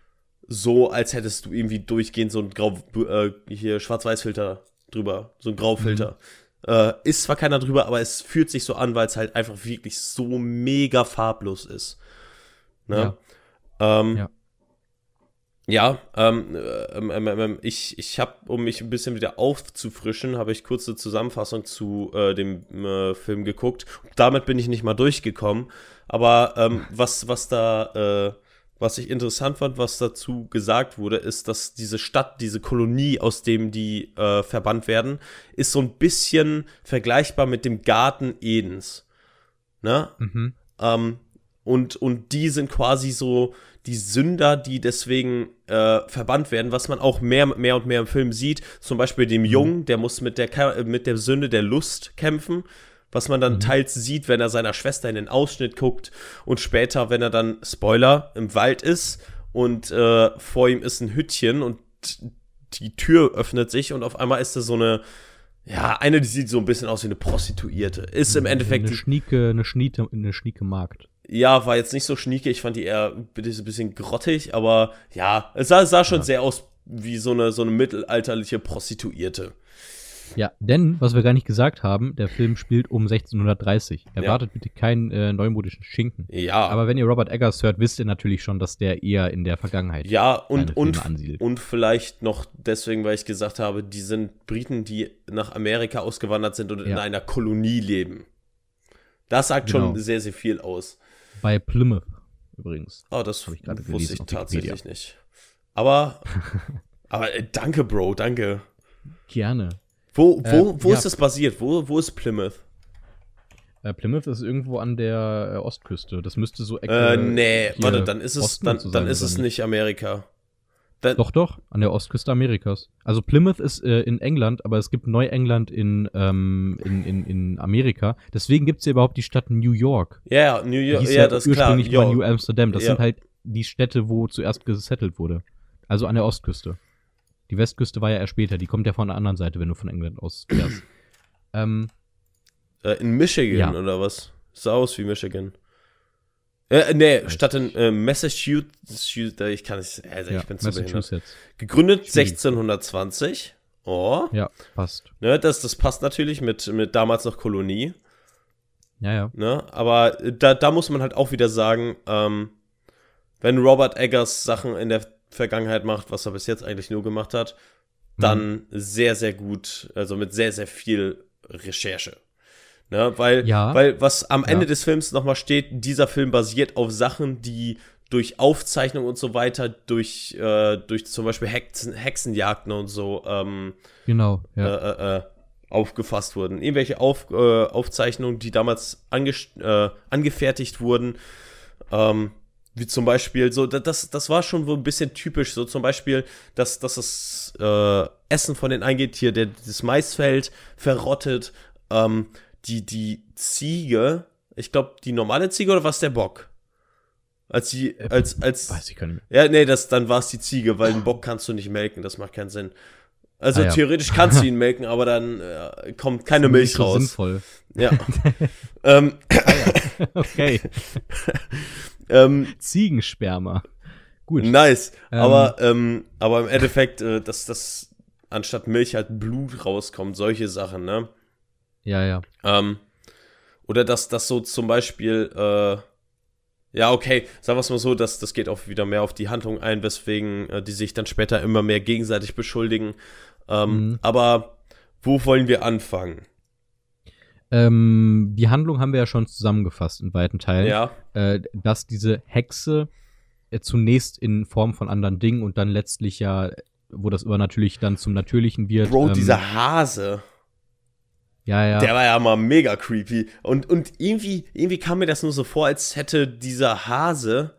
S1: so, als hättest du irgendwie durchgehend so ein Grau, äh, hier Schwarz-Weiß-Filter drüber, so ein Graufilter. Hm. Äh, ist zwar keiner drüber, aber es fühlt sich so an, weil es halt einfach wirklich so mega farblos ist. Ne? Ja. Ähm, ja. Ja, ähm, ähm, ähm, ähm, ich, ich habe, um mich ein bisschen wieder aufzufrischen, habe ich kurze Zusammenfassung zu äh, dem äh, Film geguckt. Damit bin ich nicht mal durchgekommen. Aber ähm, was, was da, äh, was ich interessant fand, was dazu gesagt wurde, ist, dass diese Stadt, diese Kolonie, aus dem die äh, verbannt werden, ist so ein bisschen vergleichbar mit dem Garten Edens. Ne? Mhm. Ähm, und, und die sind quasi so die Sünder, die deswegen äh, verbannt werden, was man auch mehr, mehr und mehr im Film sieht. Zum Beispiel dem Jungen, der muss mit der, mit der Sünde der Lust kämpfen, was man dann teils sieht, wenn er seiner Schwester in den Ausschnitt guckt und später, wenn er dann, Spoiler, im Wald ist und äh, vor ihm ist ein Hüttchen und die Tür öffnet sich und auf einmal ist da so eine, ja, eine, die sieht so ein bisschen aus wie eine Prostituierte. Ist im Endeffekt
S2: eine Schnieke, eine Schnieke, eine Schnieke Markt.
S1: Ja, war jetzt nicht so schnieke. Ich fand die eher ein bisschen grottig, aber ja, es sah, sah schon sehr aus wie so eine, so eine mittelalterliche Prostituierte.
S2: Ja, denn, was wir gar nicht gesagt haben, der Film spielt um 1630.
S1: Ja.
S2: Erwartet bitte keinen äh, neumodischen Schinken.
S1: Ja,
S2: Aber wenn ihr Robert Eggers hört, wisst ihr natürlich schon, dass der eher in der Vergangenheit
S1: ja, und, und,
S2: ansiedelt.
S1: und vielleicht noch deswegen, weil ich gesagt habe, die sind Briten, die nach Amerika ausgewandert sind und in
S2: Ja.
S1: einer Kolonie leben. Das sagt
S2: Genau.
S1: schon sehr, sehr viel aus.
S2: Bei Plymouth übrigens.
S1: Oh, das
S2: ich
S1: wusste
S2: gelesen
S1: ich
S2: auf Wikipedia.
S1: tatsächlich nicht. Aber, aber äh, danke, Bro, danke.
S2: Gerne.
S1: Wo, wo,
S2: Ähm,
S1: wo
S2: ja.
S1: ist das basiert? Wo, wo ist Plymouth?
S2: Äh, Plymouth ist irgendwo an der äh, Ostküste. Das müsste so
S1: Äh, nee, warte, dann ist es, dann, dann ist es nicht Amerika. Dann,
S2: Doch, doch, an der Ostküste Amerikas. Also Plymouth ist äh, in England, aber es gibt Neuengland in, ähm, in, in, in Amerika. Deswegen gibt es ja überhaupt die Stadt New York.
S1: Ja, ja, New York,
S2: hieß
S1: ja, das ist klar.
S2: ursprünglich New. Amsterdam. Das
S1: Ja.
S2: sind halt die Städte, wo zuerst gesettelt wurde. Also an der Ostküste. Die Westküste war ja erst später. Die kommt ja von der anderen Seite, wenn du von England aus fährst. ähm,
S1: Äh, in Michigan
S2: Ja.
S1: oder was? Sah aus wie Michigan. Äh, nee, statt in äh, Massachusetts, ich kann nicht, also
S2: ja,
S1: ich bin zu behindert.
S2: Massachusetts.
S1: Gegründet
S2: Schwierig.
S1: 1620. Oh,
S2: Ja, passt.
S1: ne, das, das passt natürlich mit, mit damals noch Kolonie.
S2: Ja, ja.
S1: Ne? Aber äh, da, da muss man halt auch wieder sagen, ähm, wenn Robert Eggers Sachen in der Vergangenheit macht, was er bis jetzt eigentlich nur gemacht hat, dann
S2: Mhm.
S1: sehr, sehr gut, also mit sehr, sehr viel Recherche. Ne? Weil,
S2: Ja.
S1: weil was am Ende
S2: Ja.
S1: des Films nochmal steht, dieser Film basiert auf Sachen, die durch Aufzeichnung und so weiter, durch, äh, durch zum Beispiel Hexen, Hexenjagden und so ähm,
S2: Genau. Ja.
S1: äh, äh, äh, aufgefasst wurden. Irgendwelche Auf, äh, Aufzeichnungen, die damals äh, angefertigt wurden. Ähm, wie zum Beispiel, so, da- das, das war schon so ein bisschen typisch. So zum Beispiel, dass, dass das Essen von denen eingeht, hier der, das Maisfeld verrottet, ähm, die, die Ziege, ich glaube, die normale Ziege oder was der Bock? Als die, als, als,
S2: Weiß ich gar nicht mehr.
S1: ja, nee, das, dann war es die Ziege, weil einen Bock kannst du nicht melken, das macht keinen Sinn. Also
S2: Ah, ja.
S1: theoretisch kannst du ihn melken, aber dann äh, kommt keine Milch
S2: so
S1: raus.
S2: sinnvoll.
S1: Ja. ähm,
S2: Okay.
S1: ähm,
S2: Ziegensperma. Gut.
S1: nice.
S2: Ähm.
S1: aber, ähm, aber im Endeffekt, äh, dass das anstatt Milch halt Blut rauskommt, solche Sachen, ne?
S2: Ja, ja.
S1: Ähm, oder dass das so zum Beispiel, äh, ja, okay, sagen wir es mal so, dass das geht auch wieder mehr auf die Handlung ein, weswegen äh, die sich dann später immer mehr gegenseitig beschuldigen. Ähm,
S2: Mhm.
S1: Aber wo wollen wir anfangen?
S2: Ähm, die Handlung haben wir ja schon zusammengefasst in weiten Teilen.
S1: Ja,
S2: Äh, dass diese Hexe äh, zunächst in Form von anderen Dingen und dann letztlich ja, wo das übernatürlich dann zum Natürlichen wird.
S1: Bro,
S2: ähm,
S1: dieser Hase,
S2: Ja, ja.
S1: der war ja mal mega creepy. Und, und irgendwie, irgendwie kam mir das nur so vor, als hätte dieser Hase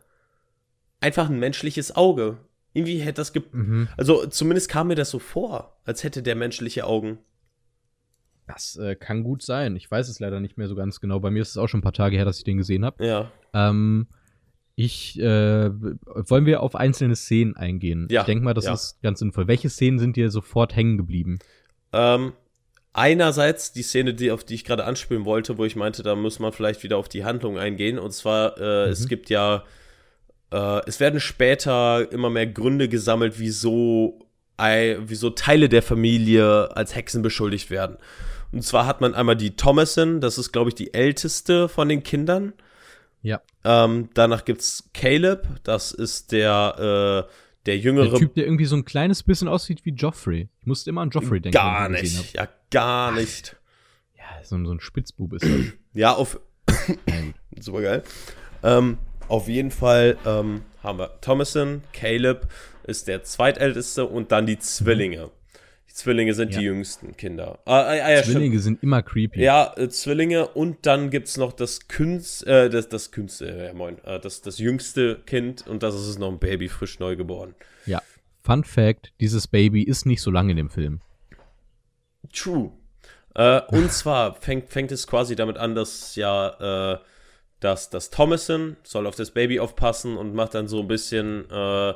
S1: einfach ein menschliches Auge. Irgendwie hätte das ge
S2: mhm.
S1: Also zumindest kam mir das so vor, als hätte der menschliche Augen.
S2: Das äh, kann gut sein. Ich weiß es leider nicht mehr so ganz genau. Bei mir ist es auch schon ein paar Tage her, dass ich den gesehen habe.
S1: Ja.
S2: Ähm, ich, äh, wollen wir auf einzelne Szenen eingehen?
S1: Ja,
S2: Ich denke mal, das
S1: ja.
S2: ist ganz sinnvoll. Welche Szenen sind dir sofort hängen geblieben?
S1: Ähm, einerseits die Szene, die, auf die ich gerade anspielen wollte, wo ich meinte, da muss man vielleicht wieder auf die Handlung eingehen. Und zwar, äh,
S2: Mhm.
S1: es gibt ja, äh, es werden später immer mehr Gründe gesammelt, wieso, wieso Teile der Familie als Hexen beschuldigt werden. Und zwar hat man einmal die Thomason, das ist, glaube ich, die älteste von den Kindern.
S2: Ja.
S1: Ähm, danach gibt's Caleb, das ist der, äh, der jüngere.
S2: Der Typ, der irgendwie so ein kleines bisschen aussieht wie Joffrey. Ich musste immer an Joffrey denken.
S1: gar nicht. Ja, gar nicht.
S2: Ja, so, ein- so ein Spitzbub ist das.
S1: Ja, auf. Super geil. Ähm, auf jeden Fall ähm, haben wir Thomason, Caleb ist der zweitälteste und dann die Zwillinge. Zwillinge sind
S2: Ja.
S1: die jüngsten Kinder. Ah, ah, ah, ja, stimmt.
S2: Zwillinge sind immer creepy.
S1: Ja, äh, Zwillinge und dann gibt's noch das Künst, äh, das, das äh, ja, moin, äh, das, das jüngste Kind und das ist noch ein Baby, frisch neu geboren.
S2: ja. Fun Fact: Dieses Baby ist nicht so lange in dem Film.
S1: True. Äh, und zwar fängt, fängt es quasi damit an, dass ja, äh, dass, dass Thomason soll auf das Baby aufpassen und macht dann so ein bisschen, äh,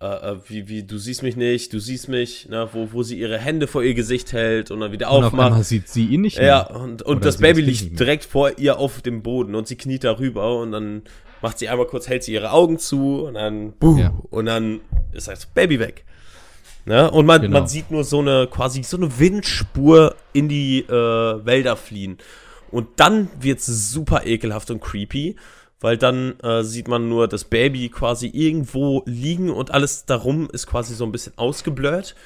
S1: äh, äh, wie, wie, du siehst mich nicht, du siehst mich, ne, wo, wo sie ihre Hände vor ihr Gesicht hält und dann wieder
S2: Und auf
S1: aufmacht.
S2: sieht sie ihn nicht
S1: Ja,
S2: mehr.
S1: und, und
S2: Oder
S1: das Baby liegt direkt vor ihr auf dem Boden und sie kniet darüber und dann macht sie einmal kurz, hält sie ihre Augen zu und dann, buh,
S2: Ja.
S1: und dann ist das Baby weg. Ne? Und man,
S2: Genau.
S1: man sieht nur so eine, quasi so eine Windspur in die äh, Wälder fliehen. Und dann wird es super ekelhaft und creepy, weil dann äh, sieht man nur das Baby quasi irgendwo liegen und alles darum ist quasi so ein bisschen ausgeblurrt.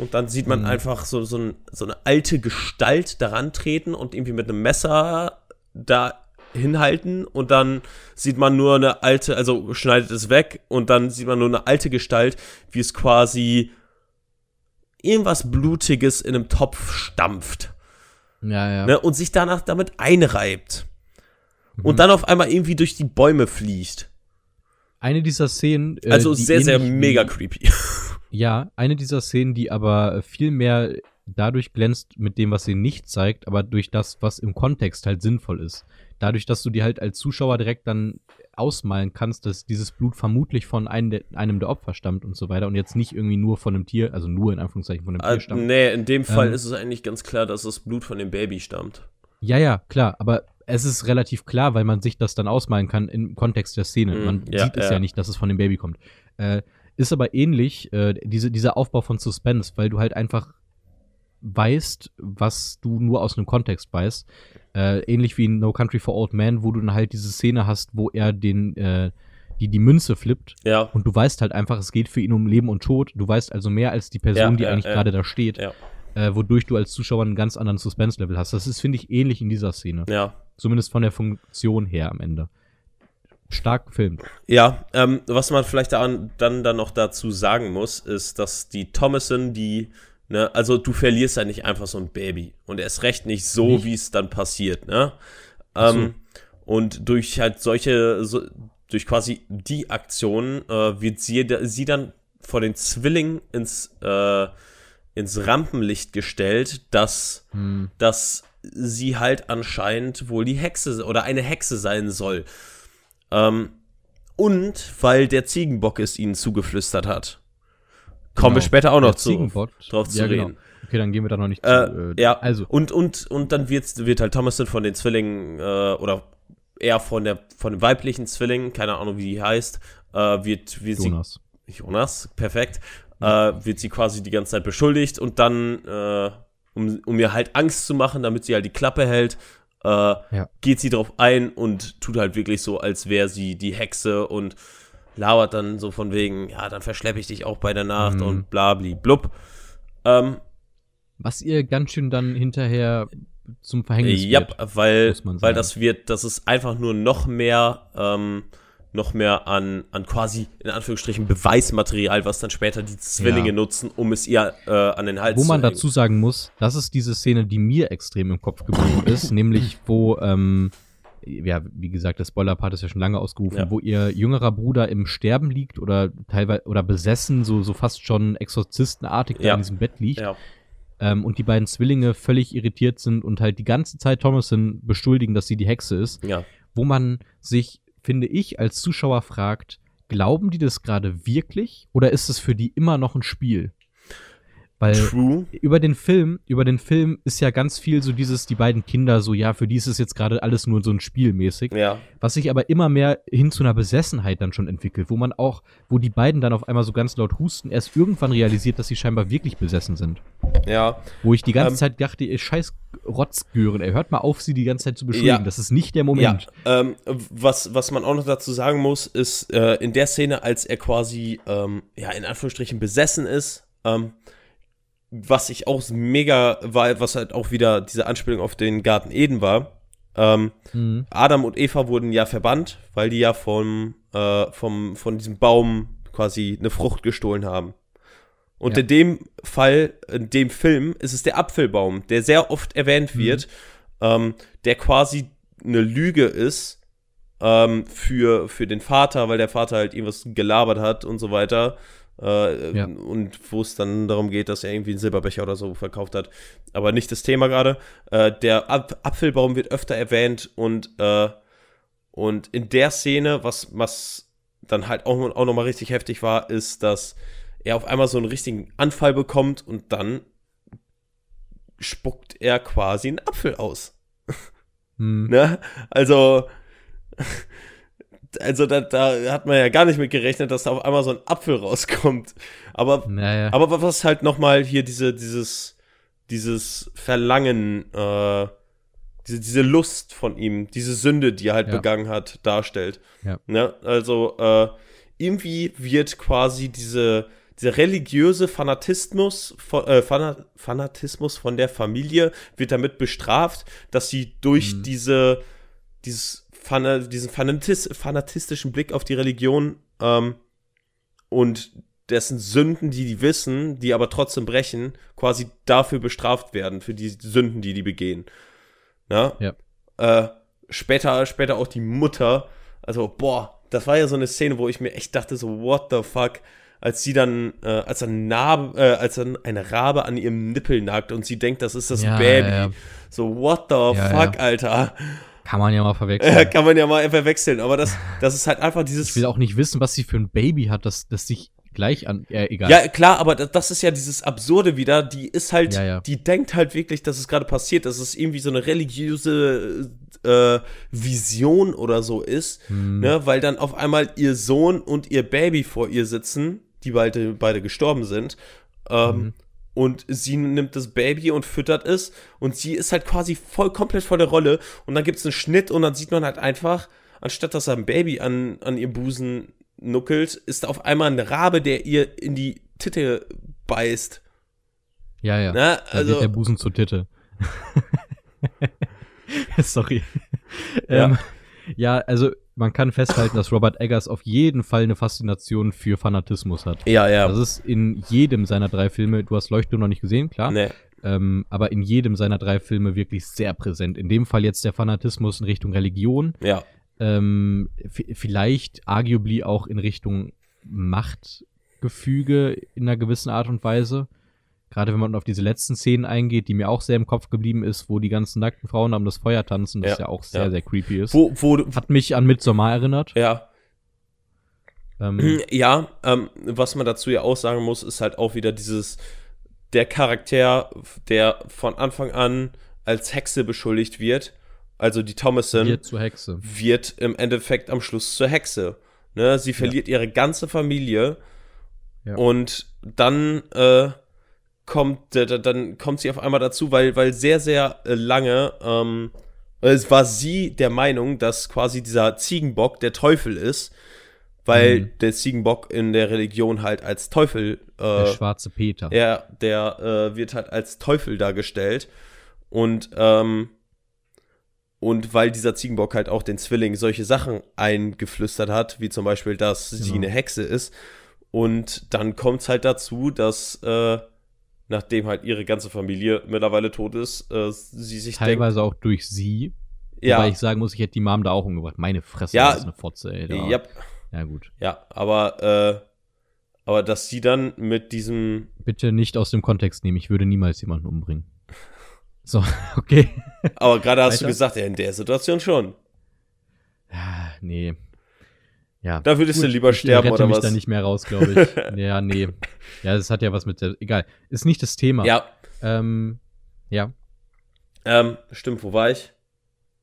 S1: Und dann sieht man
S2: Mhm.
S1: einfach so, so, ein, so eine alte Gestalt daran treten und irgendwie mit einem Messer da hinhalten und dann sieht man nur eine alte, also schneidet es weg und dann sieht man nur eine alte Gestalt, wie es quasi irgendwas Blutiges in einem Topf stampft
S2: Ja, ja.
S1: ne, und sich danach damit einreibt.
S2: Mhm.
S1: Und dann auf einmal irgendwie durch die Bäume fliegt.
S2: Eine dieser Szenen. äh,
S1: Also
S2: die
S1: sehr, sehr mega creepy.
S2: Ja, eine dieser Szenen, die aber viel mehr dadurch glänzt mit dem, was sie nicht zeigt, aber durch das, was im Kontext halt sinnvoll ist. Dadurch, dass du dir halt als Zuschauer direkt dann ausmalen kannst, dass dieses Blut vermutlich von einem der, einem der Opfer stammt und so weiter und jetzt nicht irgendwie nur von einem Tier, also nur in Anführungszeichen von einem
S1: Äh,
S2: Tier stammt.
S1: nee, in dem Fall
S2: Ähm.
S1: ist es eigentlich ganz klar, dass das Blut von dem Baby stammt.
S2: Ja, ja, klar, aber es ist relativ klar, weil man sich das dann ausmalen kann im Kontext der Szene.
S1: Mm,
S2: man
S1: ja,
S2: sieht es ja.
S1: ja.
S2: nicht, dass es von dem Baby kommt. Äh, ist aber ähnlich, äh, diese, dieser Aufbau von Suspense, weil du halt einfach weißt, was du nur aus einem Kontext weißt. Äh, ähnlich wie in No Country for Old Men, wo du dann halt diese Szene hast, wo er den, äh, die, die Münze flippt
S1: Ja,
S2: und du weißt halt einfach, es geht für ihn um Leben und Tod. Du weißt also mehr als die Person,
S1: Ja,
S2: die
S1: ja,
S2: eigentlich gerade da steht,
S1: ja,
S2: äh, wodurch du als Zuschauer einen ganz anderen Suspense-Level hast. Das ist, finde ich, ähnlich in dieser Szene.
S1: ja.
S2: Zumindest von der Funktion her am Ende. Stark gefilmt.
S1: Ja, ähm, was man vielleicht dann, dann, dann noch dazu sagen muss, ist, dass die Thomason, die, ne, also du verlierst ja nicht einfach so ein Baby. Und erst recht nicht so, wie es dann passiert, ne?
S2: So.
S1: Ähm, und durch halt solche, so, durch quasi die Aktion äh, wird sie, sie dann vor den Zwillingen ins, äh, ins Rampenlicht gestellt, dass,
S2: Hm.
S1: dass sie halt anscheinend wohl die Hexe oder eine Hexe sein soll. Ähm, und weil der Ziegenbock es ihnen zugeflüstert hat. Kommen wir
S2: Genau.
S1: später auch noch
S2: Der
S1: zu,
S2: Ziegenbock.
S1: drauf zu
S2: Ja,
S1: reden.
S2: genau. Okay, dann gehen wir da noch nicht
S1: Äh,
S2: zu.
S1: ja,
S2: Also,
S1: und, und, und dann wird, wird halt Thomason von den Zwillingen, äh, oder eher von der von dem weiblichen Zwilling, keine Ahnung wie die heißt, äh, wird, wird
S2: Jonas.
S1: sie, Jonas, perfekt, äh, wird sie quasi die ganze Zeit beschuldigt und dann, äh, um, um ihr halt Angst zu machen, damit sie halt die Klappe hält, äh,
S2: Ja.
S1: geht sie drauf ein und tut halt wirklich so, als wäre sie die Hexe und labert dann so von wegen, ja, dann verschleppe ich dich auch bei der Nacht
S2: Mhm.
S1: und blabli blub. Ähm,
S2: Was ihr ganz schön dann hinterher zum Verhängnis
S1: Ja,
S2: wird.
S1: weil,
S2: man
S1: weil
S2: sagen.
S1: das wird, das ist einfach nur noch mehr, ähm, noch mehr an, an quasi, in Anführungsstrichen, Beweismaterial, was dann später die Zwillinge
S2: Ja.
S1: nutzen, um es ihr äh, an den Hals
S2: Wo
S1: zu
S2: man
S1: hängen.
S2: dazu sagen muss, das ist diese Szene, die mir extrem im Kopf geblieben ist, nämlich wo, ähm, ja, wie gesagt, der Spoiler-Part ist ja schon lange ausgerufen,
S1: Ja.
S2: wo ihr jüngerer Bruder im Sterben liegt oder teilweise oder besessen, so, so fast schon exorzistenartig
S1: Ja.
S2: in diesem Bett liegt.
S1: Ja,
S2: Ähm, und die beiden Zwillinge völlig irritiert sind und halt die ganze Zeit Thomason beschuldigen, dass sie die Hexe ist.
S1: ja,
S2: wo man sich, finde ich, als Zuschauer fragt, glauben die das gerade wirklich oder ist es für die immer noch ein Spiel? Weil
S1: true.
S2: über den Film, über den Film ist ja ganz viel so dieses, die beiden Kinder so, ja, für die ist es jetzt gerade alles nur so ein Spiel mäßig.
S1: Ja,
S2: Was sich aber immer mehr hin zu einer Besessenheit dann schon entwickelt, wo man auch, wo die beiden dann auf einmal so ganz laut husten, erst irgendwann realisiert, dass sie scheinbar wirklich besessen sind.
S1: ja,
S2: Wo ich die ganze
S1: Ähm,
S2: Zeit dachte, ihr scheiß Rotzgören, ey, hört mal auf, sie die ganze Zeit zu beschuldigen.
S1: Ja.
S2: Das ist nicht der Moment.
S1: Ja, ähm, was, was man auch noch dazu sagen muss, ist, äh, in der Szene, als er quasi, ähm, ja, in Anführungsstrichen besessen ist, ähm, was ich auch mega war, was halt auch wieder diese Anspielung auf den Garten Eden war, ähm,
S2: Mhm.
S1: Adam und Eva wurden ja verbannt, weil die ja vom, äh, vom, von diesem Baum quasi eine Frucht gestohlen haben. Und
S2: Ja.
S1: in dem Fall, in dem Film, ist es der Apfelbaum, der sehr oft erwähnt
S2: Mhm.
S1: wird, ähm, der quasi eine Lüge ist ähm, für, für den Vater, weil der Vater halt irgendwas gelabert hat und so weiter. Äh,
S2: Ja.
S1: Und wo es dann darum geht, dass er irgendwie einen Silberbecher oder so verkauft hat. Aber nicht das Thema gerade. Äh, der Ap Apfelbaum wird öfter erwähnt und, äh, und in der Szene, was, was dann halt auch, auch nochmal richtig heftig war, ist, dass er auf einmal so einen richtigen Anfall bekommt und dann spuckt er quasi einen Apfel aus.
S2: Hm.
S1: Ne? Also, also da, da hat man ja gar nicht mit gerechnet, dass da auf einmal so ein Apfel rauskommt. Aber,
S2: Naja.
S1: aber was halt nochmal hier diese, dieses, dieses Verlangen, äh, diese, diese Lust von ihm, diese Sünde, die er halt
S2: Ja.
S1: begangen hat, darstellt.
S2: Ja.
S1: Ne? Also, äh, irgendwie wird quasi diese, dieser religiöse Fanatismus von, äh, Fana Fanatismus von der Familie wird damit bestraft, dass sie durch
S2: Mhm.
S1: diese, dieses Fana diesen Fanatis fanatistischen Blick auf die Religion ähm, und dessen Sünden, die die wissen, die aber trotzdem brechen, quasi dafür bestraft werden, für die Sünden, die die begehen. Ja?
S2: Ja.
S1: Äh, später, später auch die Mutter, also, boah, das war ja so eine Szene, wo ich mir echt dachte, so, what the fuck, als sie dann, äh, als ein Narbe, äh, als dann eine Rabe an ihrem Nippel nagt und sie denkt, das ist das
S2: Ja,
S1: Baby.
S2: ja, ja.
S1: So, what the fuck. Alter.
S2: Kann man ja mal verwechseln.
S1: Kann man ja mal verwechseln, aber das, das ist halt einfach dieses.
S2: Ich will auch nicht wissen, was sie für ein Baby hat, das, das sich gleich an. Äh, egal.
S1: Ja, klar, aber das, das ist ja dieses Absurde wieder. Die ist halt,
S2: Ja, ja.
S1: die denkt halt wirklich, dass es gerade passiert, dass es irgendwie so eine religiöse äh, Vision oder so ist,
S2: Hm.
S1: ne? weil dann auf einmal ihr Sohn und ihr Baby vor ihr sitzen, die beide, beide gestorben sind. Ähm,
S2: Mhm.
S1: Und sie nimmt das Baby und füttert es und sie ist halt quasi voll komplett vor der Rolle und dann gibt es einen Schnitt und dann sieht man halt einfach, anstatt dass er ein Baby an, an ihrem Busen nuckelt, ist da auf einmal ein Rabe, der ihr in die Titte beißt.
S2: ja, ja.
S1: Ne?
S2: Da
S1: Also,
S2: der Busen zur Titte. Sorry.
S1: Ja.
S2: Ähm, ja, also man kann festhalten, dass Robert Eggers auf jeden Fall eine Faszination für Fanatismus hat.
S1: ja, ja.
S2: Das ist in jedem seiner drei Filme, du hast Leuchtturm noch nicht gesehen, klar,
S1: nee.
S2: ähm, aber in jedem seiner drei Filme wirklich sehr präsent. In dem Fall jetzt der Fanatismus in Richtung Religion,
S1: Ja.
S2: ähm, vielleicht arguably auch in Richtung Machtgefüge in einer gewissen Art und Weise. Gerade wenn man auf diese letzten Szenen eingeht, die mir auch sehr im Kopf geblieben ist, wo die ganzen nackten Frauen am das Feuer tanzen, das
S1: Ja,
S2: ja, auch sehr,
S1: ja.
S2: sehr creepy ist.
S1: Wo, wo,
S2: Hat mich an Midsommar erinnert.
S1: ja.
S2: Ähm,
S1: Ja, ähm, was man dazu ja auch sagen muss, ist halt auch wieder dieses, der Charakter, der von Anfang an als Hexe beschuldigt wird, also die Thomason,
S2: wird zur Hexe.
S1: wird im Endeffekt am Schluss zur Hexe. Ne? Sie verliert ihre ganze Familie
S2: Ja.
S1: und dann äh, kommt äh, dann kommt sie auf einmal dazu, weil weil sehr sehr äh, lange ähm, es war sie der Meinung, dass quasi dieser Ziegenbock der Teufel ist, weil
S2: Mhm.
S1: der Ziegenbock in der Religion halt als Teufel
S2: Der
S1: äh,
S2: schwarze Peter.
S1: er, der äh, wird halt als Teufel dargestellt. Und, ähm, und weil dieser Ziegenbock halt auch den Zwilling solche Sachen eingeflüstert hat, wie zum Beispiel, dass sie
S2: Genau.
S1: eine Hexe ist. Und dann kommt es halt dazu, dass, äh, nachdem halt ihre ganze Familie mittlerweile tot ist, äh, sie sich
S2: Teilweise auch durch sie.
S1: denkt, ja,
S2: Wobei ich sagen muss, ich hätte die Mom da auch umgebracht. Meine Fresse,
S1: Ja,
S2: das ist eine Fotze, ey. Da.
S1: ja,
S2: Ja, gut.
S1: ja, aber, äh, aber dass sie dann mit diesem,
S2: Bitte nicht aus dem Kontext nehmen. Ich würde niemals jemanden umbringen. So, okay.
S1: aber gerade hast du
S2: Weiter?
S1: gesagt, ja, in der Situation schon.
S2: Ah, nee. Ja.
S1: Da würdest du lieber
S2: ich
S1: sterben
S2: rette
S1: oder
S2: mich
S1: was?
S2: da nicht mehr raus, glaube ich. ja, nee. Ja, das hat ja was mit der. Egal. Ist nicht das Thema.
S1: Ja,
S2: Ähm, ja.
S1: ähm, stimmt, wo war ich?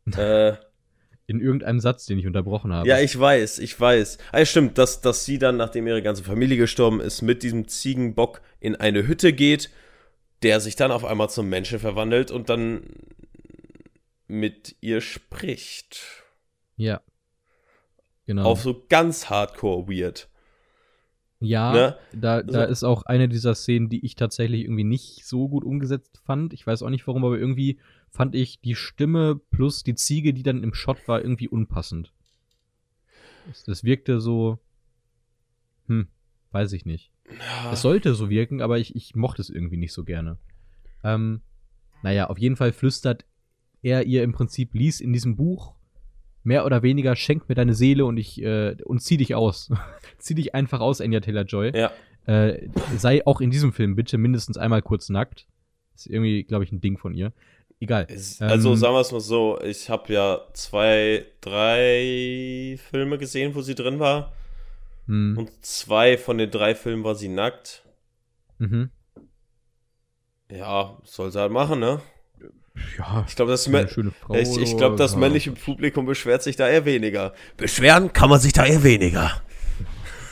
S1: äh,
S2: In irgendeinem Satz, den ich unterbrochen habe.
S1: ja, ich weiß, ich weiß. Ah, stimmt, dass, dass sie dann, nachdem ihre ganze Familie gestorben ist, mit diesem Ziegenbock in eine Hütte geht, der sich dann auf einmal zum Menschen verwandelt und dann mit ihr spricht.
S2: Ja. Genau.
S1: Auf so ganz hardcore weird.
S2: Ja,
S1: Ne?
S2: da, da
S1: So.
S2: ist auch eine dieser Szenen, die ich tatsächlich irgendwie nicht so gut umgesetzt fand. Ich weiß auch nicht warum, aber irgendwie fand ich die Stimme plus die Ziege, die dann im Shot war, irgendwie unpassend. Das, das wirkte so. Hm. weiß ich nicht.
S1: Ja.
S2: Es sollte so wirken, aber ich, ich mochte es irgendwie nicht so gerne. Ähm, naja, auf jeden Fall flüstert er ihr im Prinzip, lies in diesem Buch mehr oder weniger, schenk mir deine Seele und ich äh, und zieh dich aus. zieh dich einfach aus, Anya Taylor-Joy.
S1: Ja.
S2: Äh, sei auch in diesem Film bitte mindestens einmal kurz nackt. ist irgendwie, glaube ich, ein Ding von ihr. Egal.
S1: Es- Also
S2: Ähm,
S1: sagen wir es mal so, ich habe ja zwei, drei Filme gesehen, wo sie drin war.
S2: Hm,
S1: Und zwei von den drei Filmen war sie nackt.
S2: mhm.
S1: Ja, soll sie halt machen, ne?
S2: Ja,
S1: Ich glaube, das,
S2: eine
S1: mä-
S2: schöne Frau.
S1: ich, ich glaub, das männliche Publikum beschwert sich da eher weniger. Beschweren kann man sich da eher weniger.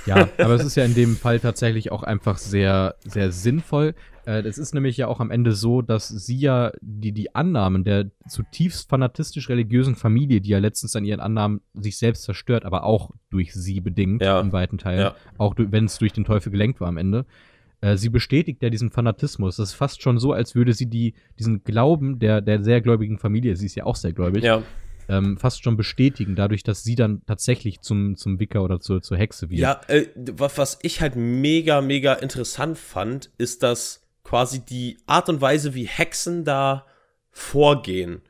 S2: Ja, aber es ist ja in dem Fall tatsächlich auch einfach sehr, sehr sinnvoll. Äh, Es ist nämlich ja auch am Ende so, dass sie ja die, die Annahmen der zutiefst fanatistisch-religiösen Familie, die ja letztens an ihren Annahmen sich selbst zerstört, aber auch durch sie bedingt
S1: Ja.
S2: in weiten Teilen,
S1: Ja.
S2: auch wenn es durch den Teufel gelenkt war am Ende. Äh, Sie bestätigt ja diesen Fanatismus. Das ist fast schon so, als würde sie die, diesen Glauben der, der sehr gläubigen Familie, sie ist ja auch sehr gläubig,
S1: Ja,
S2: ähm, fast schon bestätigen, dadurch, dass sie dann tatsächlich zum, zum Wicker oder zur, zur Hexe wird.
S1: ja äh, wa- was ich halt mega, mega interessant fand, ist, dass quasi die Art und Weise, wie Hexen da vorgehen,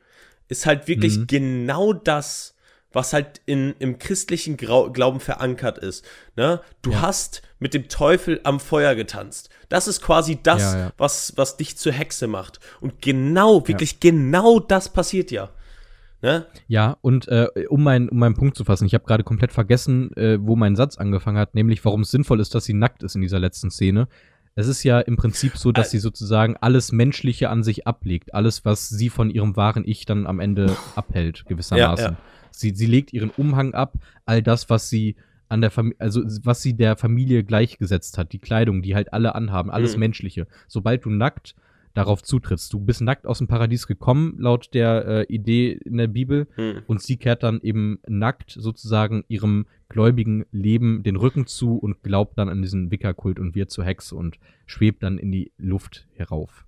S1: ist halt wirklich
S2: Mhm.
S1: genau das, was halt in, im christlichen Grau Glauben verankert ist. Ne? Du
S2: Ja.
S1: hast mit dem Teufel am Feuer getanzt. Das ist quasi das,
S2: Ja, ja.
S1: Was, was dich zur Hexe macht. Und genau, wirklich genau das passiert ja. Ne?
S2: Ja, und äh, um, mein, um meinen Punkt zu fassen, ich habe gerade komplett vergessen, äh, wo mein Satz angefangen hat, nämlich warum es sinnvoll ist, dass sie nackt ist in dieser letzten Szene. Es ist ja im Prinzip so, dass
S1: Al-
S2: sie sozusagen alles Menschliche an sich ablegt, alles, was sie von ihrem wahren Ich dann am Ende abhält, gewissermaßen.
S1: Ja, ja.
S2: Sie, sie legt ihren Umhang ab, all das, was sie an der Familie, also was sie der Familie gleichgesetzt hat, die Kleidung, die halt alle anhaben, alles
S1: Mhm.
S2: Menschliche. Sobald du nackt darauf zutrittst, du bist nackt aus dem Paradies gekommen, laut der äh, Idee in der Bibel,
S1: Hm.
S2: und sie kehrt dann eben nackt sozusagen ihrem gläubigen Leben den Rücken zu und glaubt dann an diesen Wickerkult und wird zur Hexe und schwebt dann in die Luft herauf.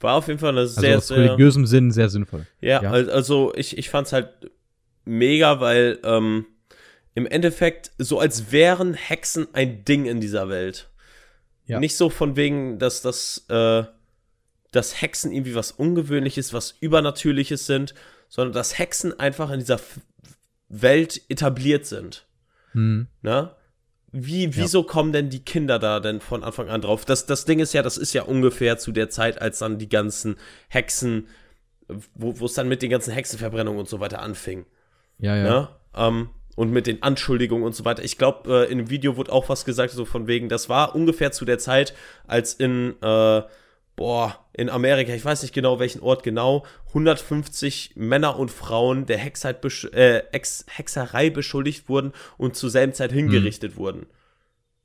S1: War auf jeden Fall eine
S2: Also
S1: sehr,
S2: aus
S1: sehr.
S2: religiösem Sinn sehr sinnvoll.
S1: Ja,
S2: Ja.
S1: al- also ich, ich fand's halt mega, weil ähm, im Endeffekt so als wären Hexen ein Ding in dieser Welt.
S2: Ja.
S1: Nicht so von wegen, dass das, äh, dass Hexen irgendwie was Ungewöhnliches, was Übernatürliches sind, sondern dass Hexen einfach in dieser Welt etabliert sind.
S2: Hm.
S1: Ne? Wie, wieso kommen denn die Kinder da denn von Anfang an drauf? Das, das Ding ist ja, das ist ja ungefähr zu der Zeit, als dann die ganzen Hexen, wo wo es dann mit den ganzen Hexenverbrennungen und so weiter anfing.
S2: Ja, ja.
S1: Ne? Ähm, und mit den Anschuldigungen und so weiter. Ich glaube, äh, in dem Video wurde auch was gesagt, so von wegen, das war ungefähr zu der Zeit, als in, äh, boah, in Amerika, ich weiß nicht genau, welchen Ort genau, 150 Männer und Frauen der Hexheit äh, Ex Hexerei beschuldigt wurden und zur selben Zeit hingerichtet wurden.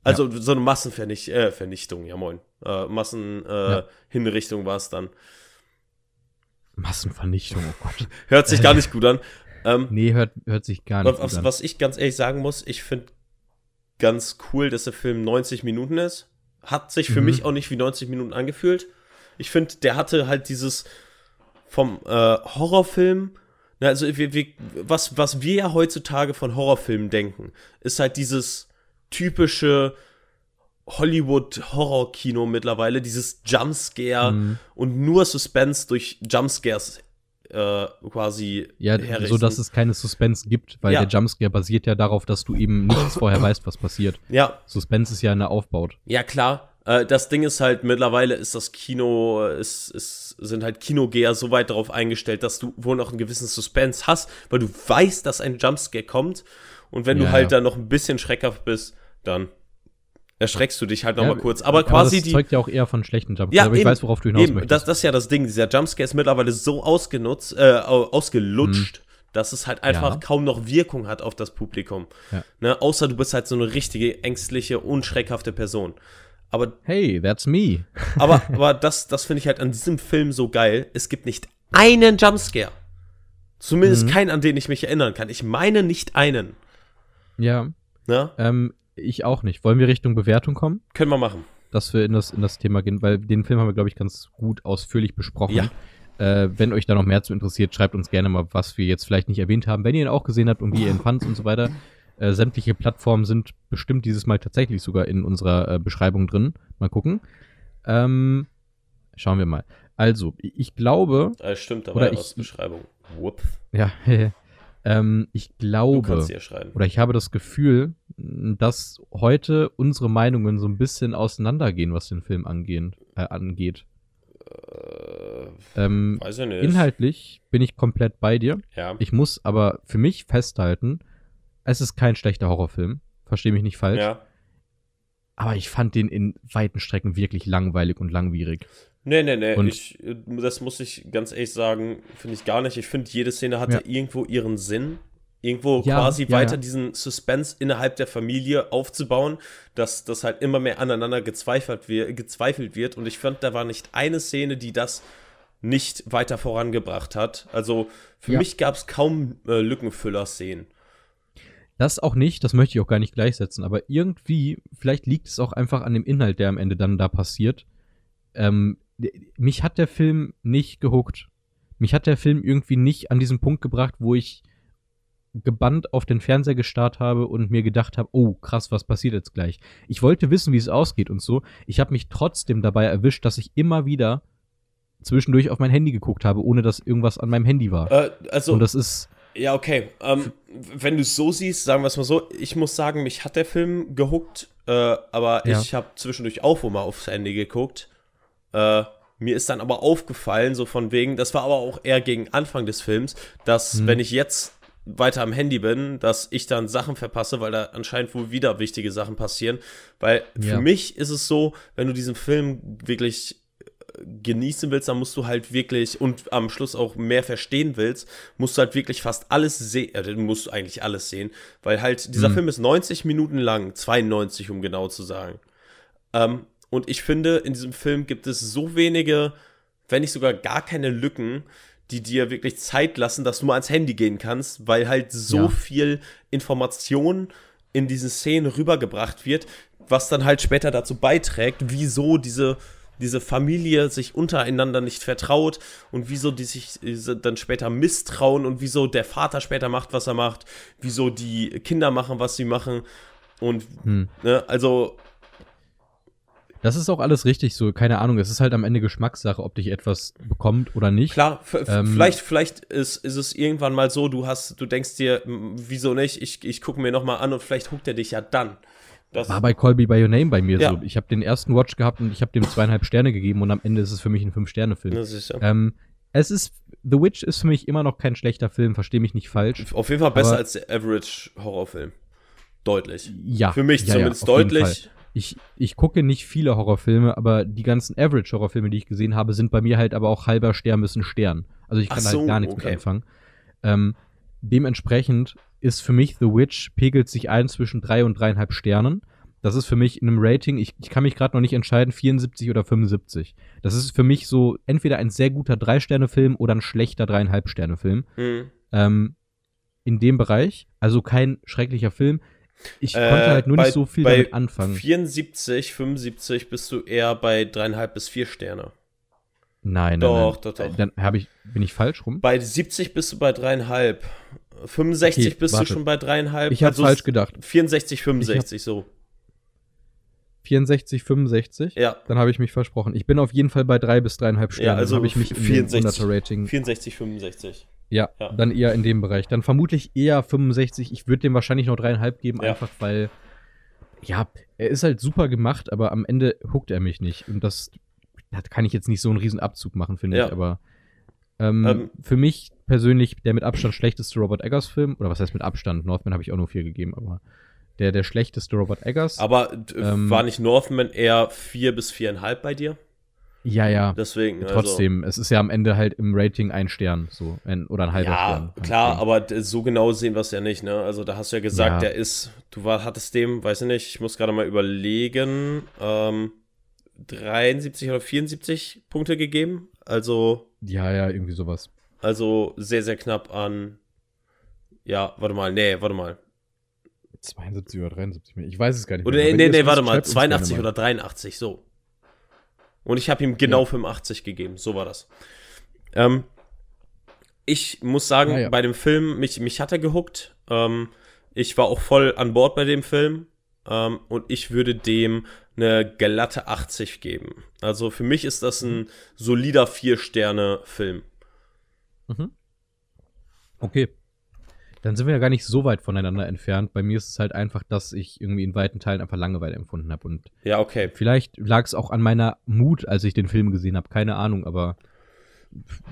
S1: Also so eine Massenvernichtung, äh, ja moin. Äh, Massenhinrichtung äh,
S2: Ja.
S1: War es dann.
S2: Massenvernichtung, oh Gott.
S1: Hört sich gar nicht gut an. Ähm,
S2: Nee, hört, hört sich gar nicht
S1: Was,
S2: gut an.
S1: was ich ganz ehrlich sagen muss, ich finde ganz cool, dass der Film 90 Minuten ist. Hat sich für
S2: Mhm.
S1: mich auch nicht wie 90 Minuten angefühlt. Ich finde, der hatte halt dieses vom äh, Horrorfilm, na, also wir, wir, was, was wir ja heutzutage von Horrorfilmen denken, ist halt dieses typische Hollywood-Horror-Kino mittlerweile, dieses Jumpscare
S2: Mhm.
S1: und nur Suspense durch Jumpscares äh, quasi
S2: Ja,
S1: herrichten.
S2: so dass es keine Suspense gibt, weil
S1: Ja.
S2: der Jumpscare basiert ja darauf, dass du eben nichts vorher weißt, was passiert.
S1: Ja,
S2: Suspense ist ja eine Aufbaut.
S1: Ja, klar. Äh, das Ding ist halt, mittlerweile ist das Kino, äh, ist, ist, sind halt Kinogeher so weit darauf eingestellt, dass du wohl noch einen gewissen Suspense hast, weil du weißt, dass ein Jumpscare kommt. Und wenn du
S2: Ja,
S1: halt
S2: ja.
S1: dann noch ein bisschen schreckhaft bist, dann erschreckst du dich halt noch
S2: Ja,
S1: mal kurz. Aber quasi
S2: das
S1: die.
S2: zeugt ja auch eher von schlechten Jumpscares,
S1: Ja,
S2: aber ich
S1: eben,
S2: weiß, worauf du hinaus
S1: Eben,
S2: möchtest.
S1: das, das ist ja das Ding. Dieser Jumpscare ist mittlerweile so ausgenutzt, äh, au- ausgelutscht, dass es halt einfach.
S2: Ja.
S1: kaum noch Wirkung hat auf das Publikum.
S2: Ja.
S1: Ne? Außer du bist halt so eine richtige, ängstliche, unschreckhafte Person. Aber
S2: hey, that's me.
S1: aber, aber das, das finde ich halt an diesem Film so geil. Es gibt nicht einen Jumpscare. Zumindest
S2: Mhm.
S1: keinen, an den ich mich erinnern kann. Ich meine nicht einen.
S2: Ja,
S1: Ne?
S2: ähm, ich auch nicht. Wollen wir Richtung Bewertung kommen?
S1: Können wir machen.
S2: dass wir in das, in das Thema gehen, weil den Film haben wir, glaube ich, ganz gut ausführlich besprochen.
S1: Ja.
S2: Äh, wenn euch da noch mehr zu interessiert, schreibt uns gerne mal, was wir jetzt vielleicht nicht erwähnt haben. Wenn ihr ihn auch gesehen habt und wie ihr ihn fandt und so weiter. Äh, sämtliche Plattformen sind bestimmt dieses Mal tatsächlich sogar in unserer äh, Beschreibung drin. Mal gucken. Ähm, schauen wir mal. Also, ich glaube.
S1: Äh, stimmt, da
S2: Oder
S1: ja
S2: ich-
S1: Beschreibung. Whoop.
S2: Ja, ähm, ich
S1: Du
S2: glaube. oder ich habe das Gefühl, dass heute unsere Meinungen so ein bisschen auseinandergehen, was den Film angehen, äh, angeht.
S1: Äh,
S2: Ähm,
S1: weiß ich nicht.
S2: inhaltlich bin ich komplett bei dir.
S1: Ja.
S2: Ich muss aber für mich festhalten, es ist kein schlechter Horrorfilm. Verstehe mich nicht falsch.
S1: ja.
S2: Aber ich fand den in weiten Strecken wirklich langweilig und langwierig.
S1: Nee, nee, nee.
S2: Und-
S1: Ich, äh, das muss ich ganz ehrlich sagen, finde ich gar nicht. Ich finde, jede Szene hatte
S2: Ja.
S1: irgendwo ihren Sinn. Irgendwo
S2: Ja,
S1: quasi
S2: ja,
S1: weiter diesen Suspense innerhalb der Familie aufzubauen, dass das halt immer mehr aneinander gezweifelt, wir, gezweifelt wird. Und ich fand, da war nicht eine Szene, die das nicht weiter vorangebracht hat. Also für mich gab es kaum äh, Lückenfüller-Szenen.
S2: Das auch nicht, das möchte ich auch gar nicht gleichsetzen, aber irgendwie, vielleicht liegt es auch einfach an dem Inhalt, der am Ende dann da passiert. Ähm, mich hat der Film nicht gehuckt. Mich hat der Film irgendwie nicht an diesen Punkt gebracht, wo ich gebannt auf den Fernseher gestarrt habe und mir gedacht habe, oh krass, was passiert jetzt gleich? Ich wollte wissen, wie es ausgeht und so. Ich habe mich trotzdem dabei erwischt, dass ich immer wieder zwischendurch auf mein Handy geguckt habe, ohne dass irgendwas an meinem Handy war.
S1: Äh, also,
S2: und das ist,
S1: Ja, okay. Ähm, wenn du es so siehst, sagen wir es mal so, ich muss sagen, mich hat der Film gehuckt, äh, aber
S2: Ja.
S1: ich habe zwischendurch auch wohl mal aufs Handy geguckt. Äh, mir ist dann aber aufgefallen, so von wegen, das war aber auch eher gegen Anfang des Films, dass
S2: Hm.
S1: wenn ich jetzt weiter am Handy bin, dass ich dann Sachen verpasse, weil da anscheinend wohl wieder wichtige Sachen passieren. Weil für
S2: Ja.
S1: mich ist es so, wenn du diesen Film wirklich genießen willst, dann musst du halt wirklich und am Schluss auch mehr verstehen willst, musst du halt wirklich fast alles sehen, äh, du musst eigentlich alles sehen, weil halt dieser
S2: Mhm.
S1: Film ist 90 Minuten lang, 92 um genau zu sagen. Ähm, und ich finde, in diesem Film gibt es so wenige, wenn nicht sogar gar keine Lücken, die dir wirklich Zeit lassen, dass du mal ans Handy gehen kannst, weil halt so
S2: Ja.
S1: viel Information in diesen Szenen rübergebracht wird, was dann halt später dazu beiträgt, wieso diese, diese Familie sich untereinander nicht vertraut und wieso die sich diese dann später misstrauen und wieso der Vater später macht, was er macht, wieso die Kinder machen, was sie machen. Und
S2: hm.
S1: ne, also
S2: Das ist auch alles richtig so, keine Ahnung. Es ist halt am Ende Geschmackssache, ob dich etwas bekommt oder nicht.
S1: Klar,
S2: Ähm,
S1: vielleicht, vielleicht ist, ist es irgendwann mal so, du hast, du denkst dir, wieso nicht, ich, ich gucke mir nochmal an und vielleicht huckt er dich ja dann. Das,
S2: War bei Call Me By Your Name bei mir
S1: Ja.
S2: so. Ich habe den ersten Watch gehabt und ich habe dem zweieinhalb Sterne gegeben und am Ende ist es für mich ein Fünf-Sterne-Film.
S1: das ist ja.
S2: Ähm, es ist, The Witch ist für mich immer noch kein schlechter Film, verstehe mich nicht falsch.
S1: Auf jeden Fall besser als der Average Horrorfilm. Deutlich.
S2: Ja.
S1: Für mich
S2: ja,
S1: zumindest deutlich.
S2: Ich, ich gucke nicht viele Horrorfilme, aber die ganzen Average-Horrorfilme, die ich gesehen habe, sind bei mir halt aber auch halber Stern bis ein Stern. Also ich kann
S1: so,
S2: halt gar nichts
S1: okay.
S2: mit anfangen. Ähm, dementsprechend ist für mich The Witch, pegelt sich ein zwischen drei und dreieinhalb Sternen. Das ist für mich in einem Rating, ich, ich kann mich gerade noch nicht entscheiden, 74 oder 75. Das ist für mich so entweder ein sehr guter Drei-Sterne-Film oder ein schlechter Dreieinhalb-Sterne-Film.
S1: Hm.
S2: Ähm, in dem Bereich, also kein schrecklicher Film. Ich
S1: Äh,
S2: konnte halt nur
S1: bei-
S2: nicht so viel
S1: bei
S2: damit anfangen.
S1: 74, 75 bist du eher bei dreieinhalb bis vier Sterne.
S2: Nein, nein,
S1: Doch,
S2: nein.
S1: doch, doch.
S2: Dann ich, bin ich falsch rum?
S1: Bei 70 bist du bei dreieinhalb. 65
S2: Okay,
S1: bist
S2: warte.
S1: du schon bei dreieinhalb.
S2: Ich habe
S1: Also
S2: falsch gedacht.
S1: 64, 65, so.
S2: 64, 65.
S1: Ja.
S2: Dann habe ich mich versprochen. Ich bin auf jeden Fall bei drei bis dreieinhalb Sternen.
S1: also
S2: habe ich mich in
S1: 64.
S2: 100er Rating.
S1: 64, 65.
S2: Ja,
S1: Ja.
S2: dann eher in dem Bereich. Dann vermutlich eher 65. Ich würde dem wahrscheinlich noch dreieinhalb geben,
S1: Ja.
S2: einfach weil, ja, er ist halt super gemacht, aber am Ende huckt er mich nicht. Und das, da kann ich jetzt nicht so einen riesen Abzug machen, finde
S1: Ja.
S2: ich. Aber ähm,
S1: Ähm.
S2: für mich persönlich der mit Abstand schlechteste Robert Eggers-Film, oder was heißt mit Abstand? Northman habe ich auch nur vier gegeben, aber der, der schlechteste Robert Eggers.
S1: Aber d-
S2: Ähm.
S1: war nicht Northman eher 4 bis 4,5 bei dir?
S2: ja, ja.
S1: Deswegen. also-
S2: Trotzdem, es ist ja am Ende halt im Rating ein Stern, so, ein, oder ein halber
S1: Ja,
S2: Stern.
S1: klar,
S2: Deswegen.
S1: aber d- so genau sehen wir es ja nicht, ne? Also da hast du ja gesagt,
S2: Ja.
S1: der ist, du war, hattest dem, weiß ich nicht, ich muss gerade mal überlegen, ähm, 73 oder 74 Punkte gegeben. Also,
S2: Ja, ja, irgendwie sowas.
S1: also sehr, sehr knapp an. Ja, warte mal, nee, warte mal.
S2: 72 oder 73 mehr. Ich weiß es gar nicht
S1: Oder
S2: mehr.
S1: nee,
S2: Wenn
S1: nee, nee
S2: wisst,
S1: warte mal,
S2: schreibt uns gerne
S1: 82
S2: mal.
S1: oder 83, so. Und ich habe ihm genau
S2: Ja.
S1: 85 gegeben, so war das. Ähm, ich muss sagen,
S2: Ah, ja.
S1: bei dem Film, mich, mich hat er gehuckt. Ähm, Ich war auch voll an Bord bei dem Film. Ähm, und ich würde dem eine glatte 80 geben. Also für mich ist das ein solider Vier-Sterne-Film.
S2: Mhm. Okay. Dann sind wir ja gar nicht so weit voneinander entfernt. Bei mir ist es halt einfach, dass ich irgendwie in weiten Teilen einfach Langeweile empfunden habe. Und
S1: Ja, okay.
S2: vielleicht lag es auch an meiner Mut, als ich den Film gesehen habe. Keine Ahnung, aber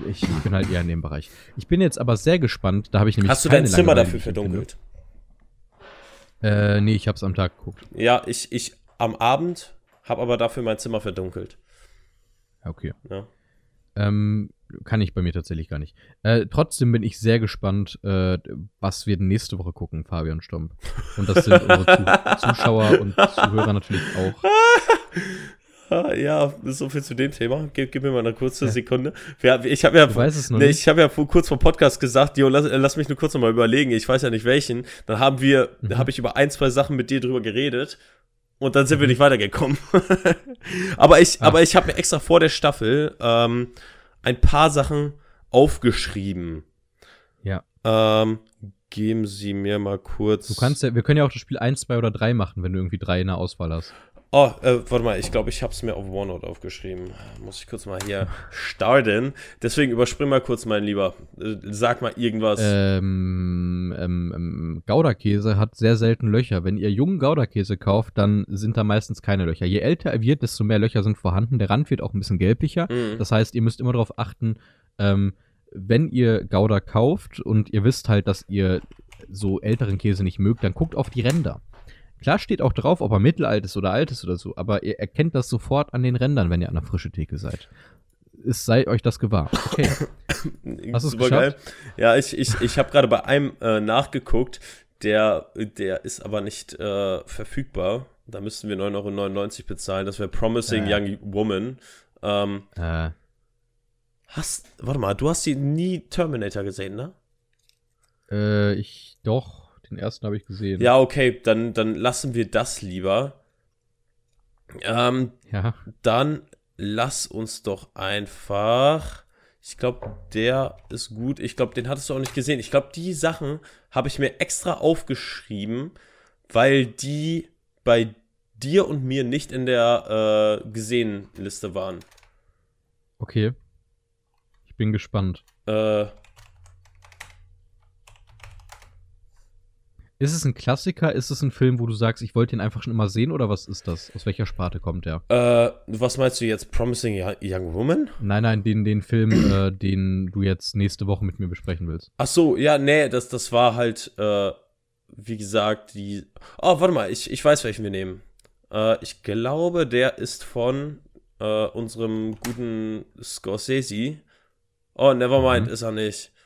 S2: ich, ich bin halt eher in dem Bereich. Ich bin jetzt aber sehr gespannt. Da habe ich nämlich
S1: Hast du dein Zimmer
S2: Langeweile,
S1: dafür verdunkelt?
S2: Äh, nee, ich hab's am Tag geguckt.
S1: Ja, ich, ich am Abend habe aber dafür mein Zimmer verdunkelt.
S2: Ja, okay.
S1: Ja.
S2: Ähm, kann ich bei mir tatsächlich gar nicht. Äh, trotzdem bin ich sehr gespannt, äh, was wir nächste Woche gucken, Fabian Stomp. Und das sind unsere Zu Zuschauer und Zuhörer natürlich auch.
S1: Ja, so viel zu dem Thema. Gib, gib mir mal eine kurze
S2: Ja.
S1: Sekunde. Wir, ich habe ja, nee, ich habe ja vor, kurz vor Podcast gesagt, Jo, lass, lass mich nur kurz noch mal überlegen. Ich weiß ja nicht welchen. Dann haben wir,
S2: Mhm.
S1: habe ich über ein, zwei Sachen mit dir drüber geredet und dann sind wir
S2: Mhm.
S1: nicht weitergekommen. aber ich,
S2: Ah.
S1: aber ich habe mir extra vor der Staffel ähm, ein paar Sachen aufgeschrieben.
S2: Ja.
S1: Ähm, geben Sie mir mal kurz.
S2: Du kannst ja, wir können ja auch das Spiel 1, 2 oder 3 machen, wenn du irgendwie 3 in der Auswahl hast.
S1: Oh, äh, warte mal, ich glaube, ich habe es mir auf OneNote aufgeschrieben. Muss ich kurz mal hier starten. Deswegen überspring mal kurz, mein Lieber. Äh, sag mal irgendwas.
S2: Ähm, ähm, ähm, Gouda-Käse hat sehr selten Löcher. Wenn ihr jungen Gouda-Käse kauft, dann sind da meistens keine Löcher. Je älter er wird, desto mehr Löcher sind vorhanden. Der Rand wird auch ein bisschen gelblicher.
S1: Mhm.
S2: Das heißt, ihr müsst immer darauf achten, ähm, wenn ihr Gouda kauft und ihr wisst halt, dass ihr so älteren Käse nicht mögt, dann guckt auf die Ränder. Klar steht auch drauf, ob er mittelalt ist oder alt ist oder so, aber ihr erkennt das sofort an den Rändern, wenn ihr an der frische Theke seid. Es sei euch das gewahr. Okay. Hast du's
S1: Supergeil. Ja, ich, ich, ich habe gerade bei einem äh, nachgeguckt. Der, der ist aber nicht äh, verfügbar. Da müssten wir 9,99 Euro bezahlen. Das wäre Promising
S2: Äh.
S1: Young Woman. Ähm,
S2: äh,
S1: hast, warte mal, du hast die nie Terminator gesehen, ne?
S2: äh, ich doch, den ersten habe ich gesehen.
S1: Ja, okay, dann, dann lassen wir das lieber. Ähm,
S2: Ja.
S1: dann lass uns doch einfach. Ich glaube, der ist gut. Ich glaube, den hattest du auch nicht gesehen. Ich glaube, die Sachen habe ich mir extra aufgeschrieben, weil die bei dir und mir nicht in der äh, gesehen Liste waren.
S2: Okay. Ich bin gespannt.
S1: Äh,
S2: Ist es ein Klassiker? Ist es ein Film, wo du sagst, ich wollte ihn einfach schon immer sehen oder was ist das? Aus welcher Sparte kommt der?
S1: äh, was meinst du jetzt? Promising Yo- Young Woman?
S2: Nein, nein, den, den Film, äh, den du jetzt nächste Woche mit mir besprechen willst.
S1: Ach so, ja, nee, das, das war halt, äh, wie gesagt, die. Oh, warte mal, ich, ich weiß, welchen wir nehmen. Äh, ich glaube, der ist von äh, unserem guten Scorsese. Oh, nevermind,
S2: Mhm.
S1: ist er nicht.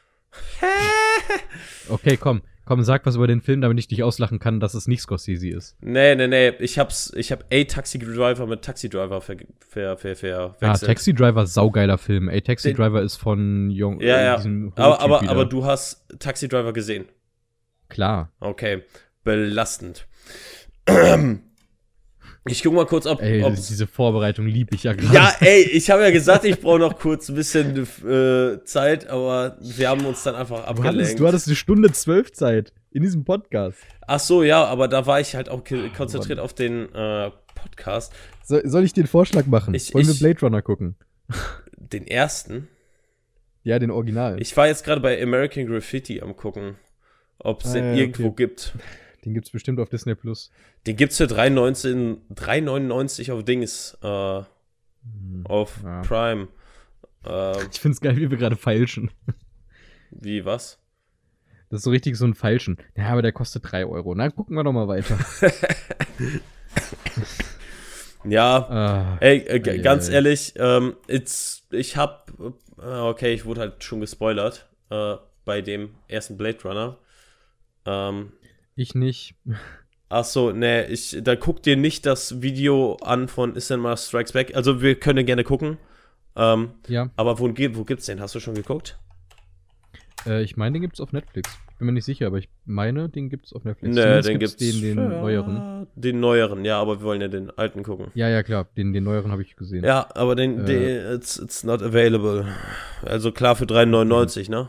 S2: Okay, komm. Komm, sag was über den Film, damit ich dich auslachen kann, dass es nicht Scorsese ist.
S1: Nee, nee, nee, ich hab's, ich hab A Taxi Driver mit Taxi Driver ver, ver, ver, ver,
S2: Ah, Taxi Driver, saugeiler Film. Ey, Taxi
S1: Den-
S2: Driver ist von Jung.
S1: Ja,
S2: äh,
S1: ja.
S2: diesem
S1: Aber, aber,
S2: wieder.
S1: aber du hast Taxi Driver gesehen.
S2: Klar.
S1: Okay, belastend. Ich guck mal kurz, ob,
S2: Ey,
S1: ob
S2: diese Vorbereitung lieb ich ja gerade.
S1: Ja, ey, ich habe ja gesagt, ich brauche noch kurz ein bisschen äh, Zeit, aber wir haben uns dann einfach
S2: Du hattest,
S1: abgelenkt.
S2: du hattest eine Stunde zwölf Zeit in diesem Podcast.
S1: Ach so, ja, aber da war ich halt auch ge- konzentriert auf den äh, Podcast,
S2: So, soll ich einen Vorschlag machen?
S1: Ich-
S2: Wollen
S1: ich-
S2: wir Blade Runner gucken?
S1: den ersten.
S2: Ja, den Original.
S1: Ich war jetzt gerade bei American Graffiti am gucken, ob es
S2: Ah,
S1: den
S2: ja,
S1: irgendwo
S2: okay.
S1: gibt.
S2: Den gibt's bestimmt auf Disney Plus.
S1: Den gibt's für 3,19 3,99 auf Dings, äh, auf
S2: Hm, Ja.
S1: Prime. Ähm,
S2: Ich find's geil, wie wir gerade feilschen.
S1: wie, was?
S2: Das ist so richtig so ein Feilschen. Ja, aber der kostet 3 Euro. Na, gucken wir doch mal weiter.
S1: Ja,
S2: ah,
S1: Ey, äh, ganz ehrlich, ähm, it's, ich hab, äh, okay, ich wurde halt schon gespoilert äh, bei dem ersten Blade Runner. Ähm,
S2: ich nicht.
S1: ach so, nee, ich, da guck dir nicht das Video an von Cinema Strikes Back. Also wir können gerne gucken. Ähm,
S2: Ja,
S1: aber wo, wo gibt's den? Hast du schon geguckt?
S2: äh, ich meine, den gibt's auf Netflix. Bin mir nicht sicher, aber ich meine, den gibt's auf Netflix.
S1: Nee,
S2: Zumindest
S1: den gibt's.
S2: den, den neueren.
S1: Den neueren, ja, aber wir wollen ja den alten gucken.
S2: Ja, ja, klar. Den, den neueren habe ich gesehen.
S1: Ja, aber den,
S2: Äh.
S1: den it's, it's not available. Also klar für 3,99, ne?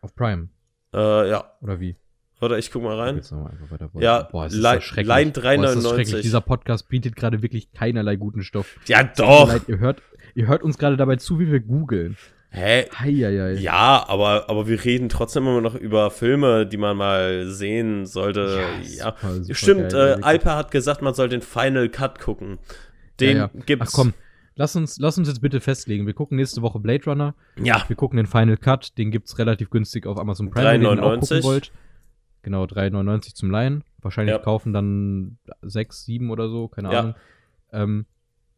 S2: Auf Prime.
S1: Äh, ja.
S2: Oder wie?
S1: Oder ich guck mal rein.
S2: Weiter.
S1: Ja,
S2: Boah, es ist so schrecklich.
S1: Line
S2: Boah, es ist
S1: 3,99.
S2: schrecklich. Dieser Podcast bietet gerade wirklich keinerlei guten Stoff.
S1: Ja, doch.
S2: Leid, ihr hört, ihr hört uns gerade dabei zu, wie wir googeln.
S1: Hä?
S2: Heieiei.
S1: Ja, aber, aber wir reden trotzdem immer noch über Filme, die man mal sehen sollte. Ja,
S2: super, super
S1: stimmt.
S2: geil,
S1: äh. Alper hat gesagt, man soll den Final Cut gucken. Den
S2: ja, ja.
S1: gibt's.
S2: Ach komm, lass uns, lass uns jetzt bitte festlegen. Wir gucken nächste Woche Blade Runner.
S1: Ja,
S2: Wir gucken den Final Cut. Den gibt's relativ günstig auf Amazon Prime, wenn ihr den auch
S1: 3,99.
S2: gucken wollt. Genau, 3,99 zum Leihen. Wahrscheinlich
S1: Ja.
S2: kaufen dann 6, 7 oder so, keine
S1: Ja.
S2: Ahnung. Ähm,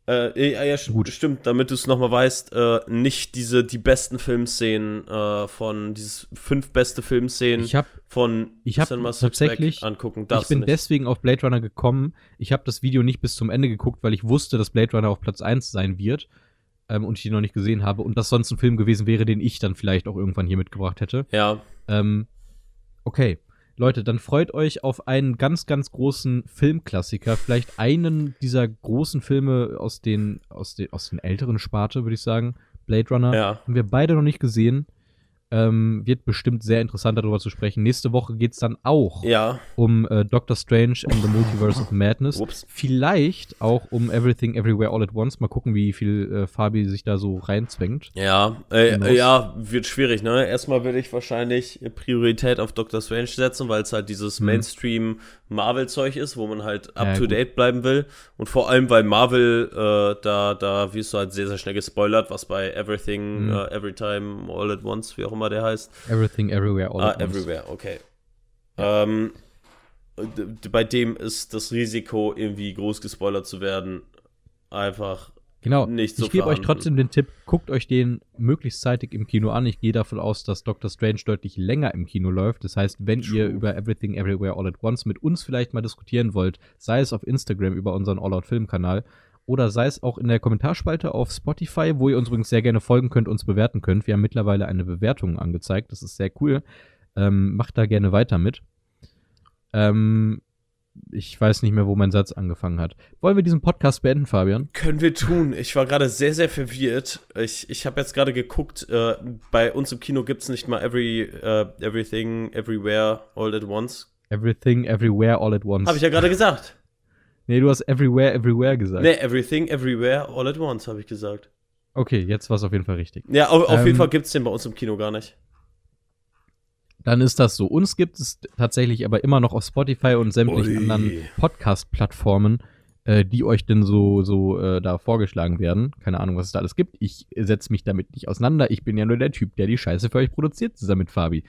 S1: äh, ja, ja
S2: Gut.
S1: stimmt, damit du es nochmal weißt, äh, nicht diese, die besten Filmszenen äh, von, dieses fünf beste Filmszenen
S2: ich habe
S1: von
S2: ich hab tatsächlich-
S1: angucken.
S2: Ich bin deswegen auf Blade Runner gekommen. Ich habe das Video nicht bis zum Ende geguckt, weil ich wusste, dass Blade Runner auf Platz 1 sein wird ähm, und ich ihn noch nicht gesehen habe und das sonst ein Film gewesen wäre, den ich dann vielleicht auch irgendwann hier mitgebracht hätte.
S1: Ja,
S2: Ähm, okay. Leute, dann freut euch auf einen ganz, ganz großen Filmklassiker. Vielleicht einen dieser großen Filme aus den, aus den, aus den älteren Sparte, würde ich sagen. Blade Runner.
S1: ja.
S2: Haben wir beide noch nicht gesehen. Ähm, wird bestimmt sehr interessant darüber zu sprechen. Nächste Woche geht's dann auch
S1: Ja,
S2: um äh, Doctor Strange and the Multiverse of Madness.
S1: Ups.
S2: Vielleicht auch um Everything Everywhere All at Once. Mal gucken, wie viel äh, Fabi sich da so reinzwängt.
S1: Ja, äh, ja, wird schwierig, ne? Erstmal würde ich wahrscheinlich Priorität auf Doctor Strange setzen, weil es halt dieses
S2: Hm.
S1: Mainstream-Marvel-Zeug ist, wo man halt
S2: Ja,
S1: up to date bleiben will. Und vor allem, weil Marvel, äh, da, da wirst du halt sehr, sehr schnell gespoilert, was bei Everything,
S2: Hm.
S1: äh, Everytime, All at Once, wie auch immer der heißt.
S2: Everything Everywhere All
S1: Ah,
S2: at Once.
S1: everywhere, okay. Ähm, d- d- bei dem ist das Risiko, irgendwie groß gespoilert zu werden, einfach
S2: Genau.
S1: nicht so
S2: ich gebe euch trotzdem den Tipp, guckt euch den möglichst zeitig im Kino an. Ich gehe davon aus, dass Doctor Strange deutlich länger im Kino läuft. Das heißt, wenn ihr
S1: True.
S2: über Everything Everywhere All at Once mit uns vielleicht mal diskutieren wollt, sei es auf Instagram über unseren All Out Film Kanal oder sei es auch in der Kommentarspalte auf Spotify, wo ihr uns übrigens sehr gerne folgen könnt, uns bewerten könnt. Wir haben mittlerweile eine Bewertung angezeigt. Das ist sehr cool. Ähm, macht da gerne weiter mit. Ähm, ich weiß nicht mehr, wo mein Satz angefangen hat. Wollen wir diesen Podcast beenden, Fabian?
S1: Können wir tun. Ich war gerade sehr, sehr verwirrt. Ich, ich habe jetzt gerade geguckt, äh, bei uns im Kino gibt es nicht mal every, äh, Everything, Everywhere, All at Once.
S2: Everything, Everywhere, All at Once.
S1: Habe ich ja gerade gesagt.
S2: Nee, du hast Everywhere, Everywhere gesagt.
S1: Nee, Everything, Everywhere, All at Once, habe ich gesagt.
S2: Okay, jetzt war es auf jeden Fall richtig.
S1: Ja, auf, auf
S2: Ähm,
S1: jeden Fall gibt es den bei uns im Kino gar nicht.
S2: Dann ist das so. Uns gibt es tatsächlich aber immer noch auf Spotify und sämtlichen
S1: Ui.
S2: anderen Podcast-Plattformen, äh, die euch denn so, so äh, da vorgeschlagen werden. Keine Ahnung, was es da alles gibt. Ich setze mich damit nicht auseinander. Ich bin ja nur der Typ, der die Scheiße für euch produziert, zusammen mit Fabi.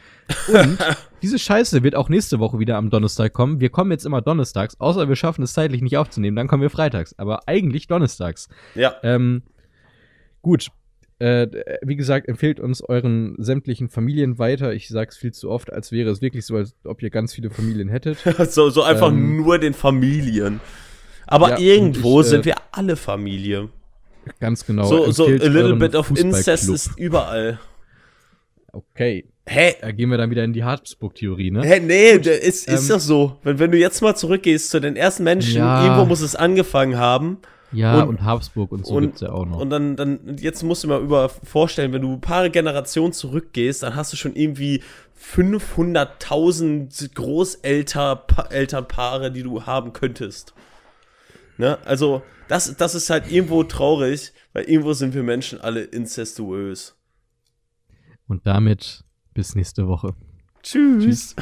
S2: Und diese Scheiße wird auch nächste Woche wieder am Donnerstag kommen. Wir kommen jetzt immer donnerstags, außer wir schaffen es zeitlich nicht aufzunehmen, dann kommen wir freitags. Aber eigentlich donnerstags.
S1: Ja,
S2: Ähm, gut. Äh, wie gesagt, empfehlt uns euren sämtlichen Familien weiter. Ich sag's viel zu oft, als wäre es wirklich so, als ob ihr ganz viele Familien hättet.
S1: so, so einfach
S2: Ähm,
S1: nur den Familien. Aber
S2: ja,
S1: irgendwo
S2: ich, äh,
S1: sind wir alle Familie.
S2: Ganz genau.
S1: so, so a little bit of Incest ist überall.
S2: Okay.
S1: Hä?
S2: Da gehen wir dann wieder in die Habsburg-Theorie, ne?
S1: Hä, nee, der ist, ist
S2: ähm,
S1: doch so. Wenn, wenn du jetzt mal zurückgehst zu den ersten Menschen,
S2: Ja.
S1: irgendwo muss es angefangen haben.
S2: Ja,
S1: und-
S2: und, Habsburg und so
S1: und-
S2: gibt's ja auch noch.
S1: Und dann, dann, jetzt musst du mal über vorstellen, wenn du ein paar Generationen zurückgehst, dann hast du schon irgendwie 500.000 Großelternpaare, die du haben könntest. Ne? Also, das, das ist halt irgendwo traurig, weil irgendwo sind wir Menschen alle incestuös.
S2: und damit bis nächste Woche.
S1: Tschüss.
S2: Tschüss.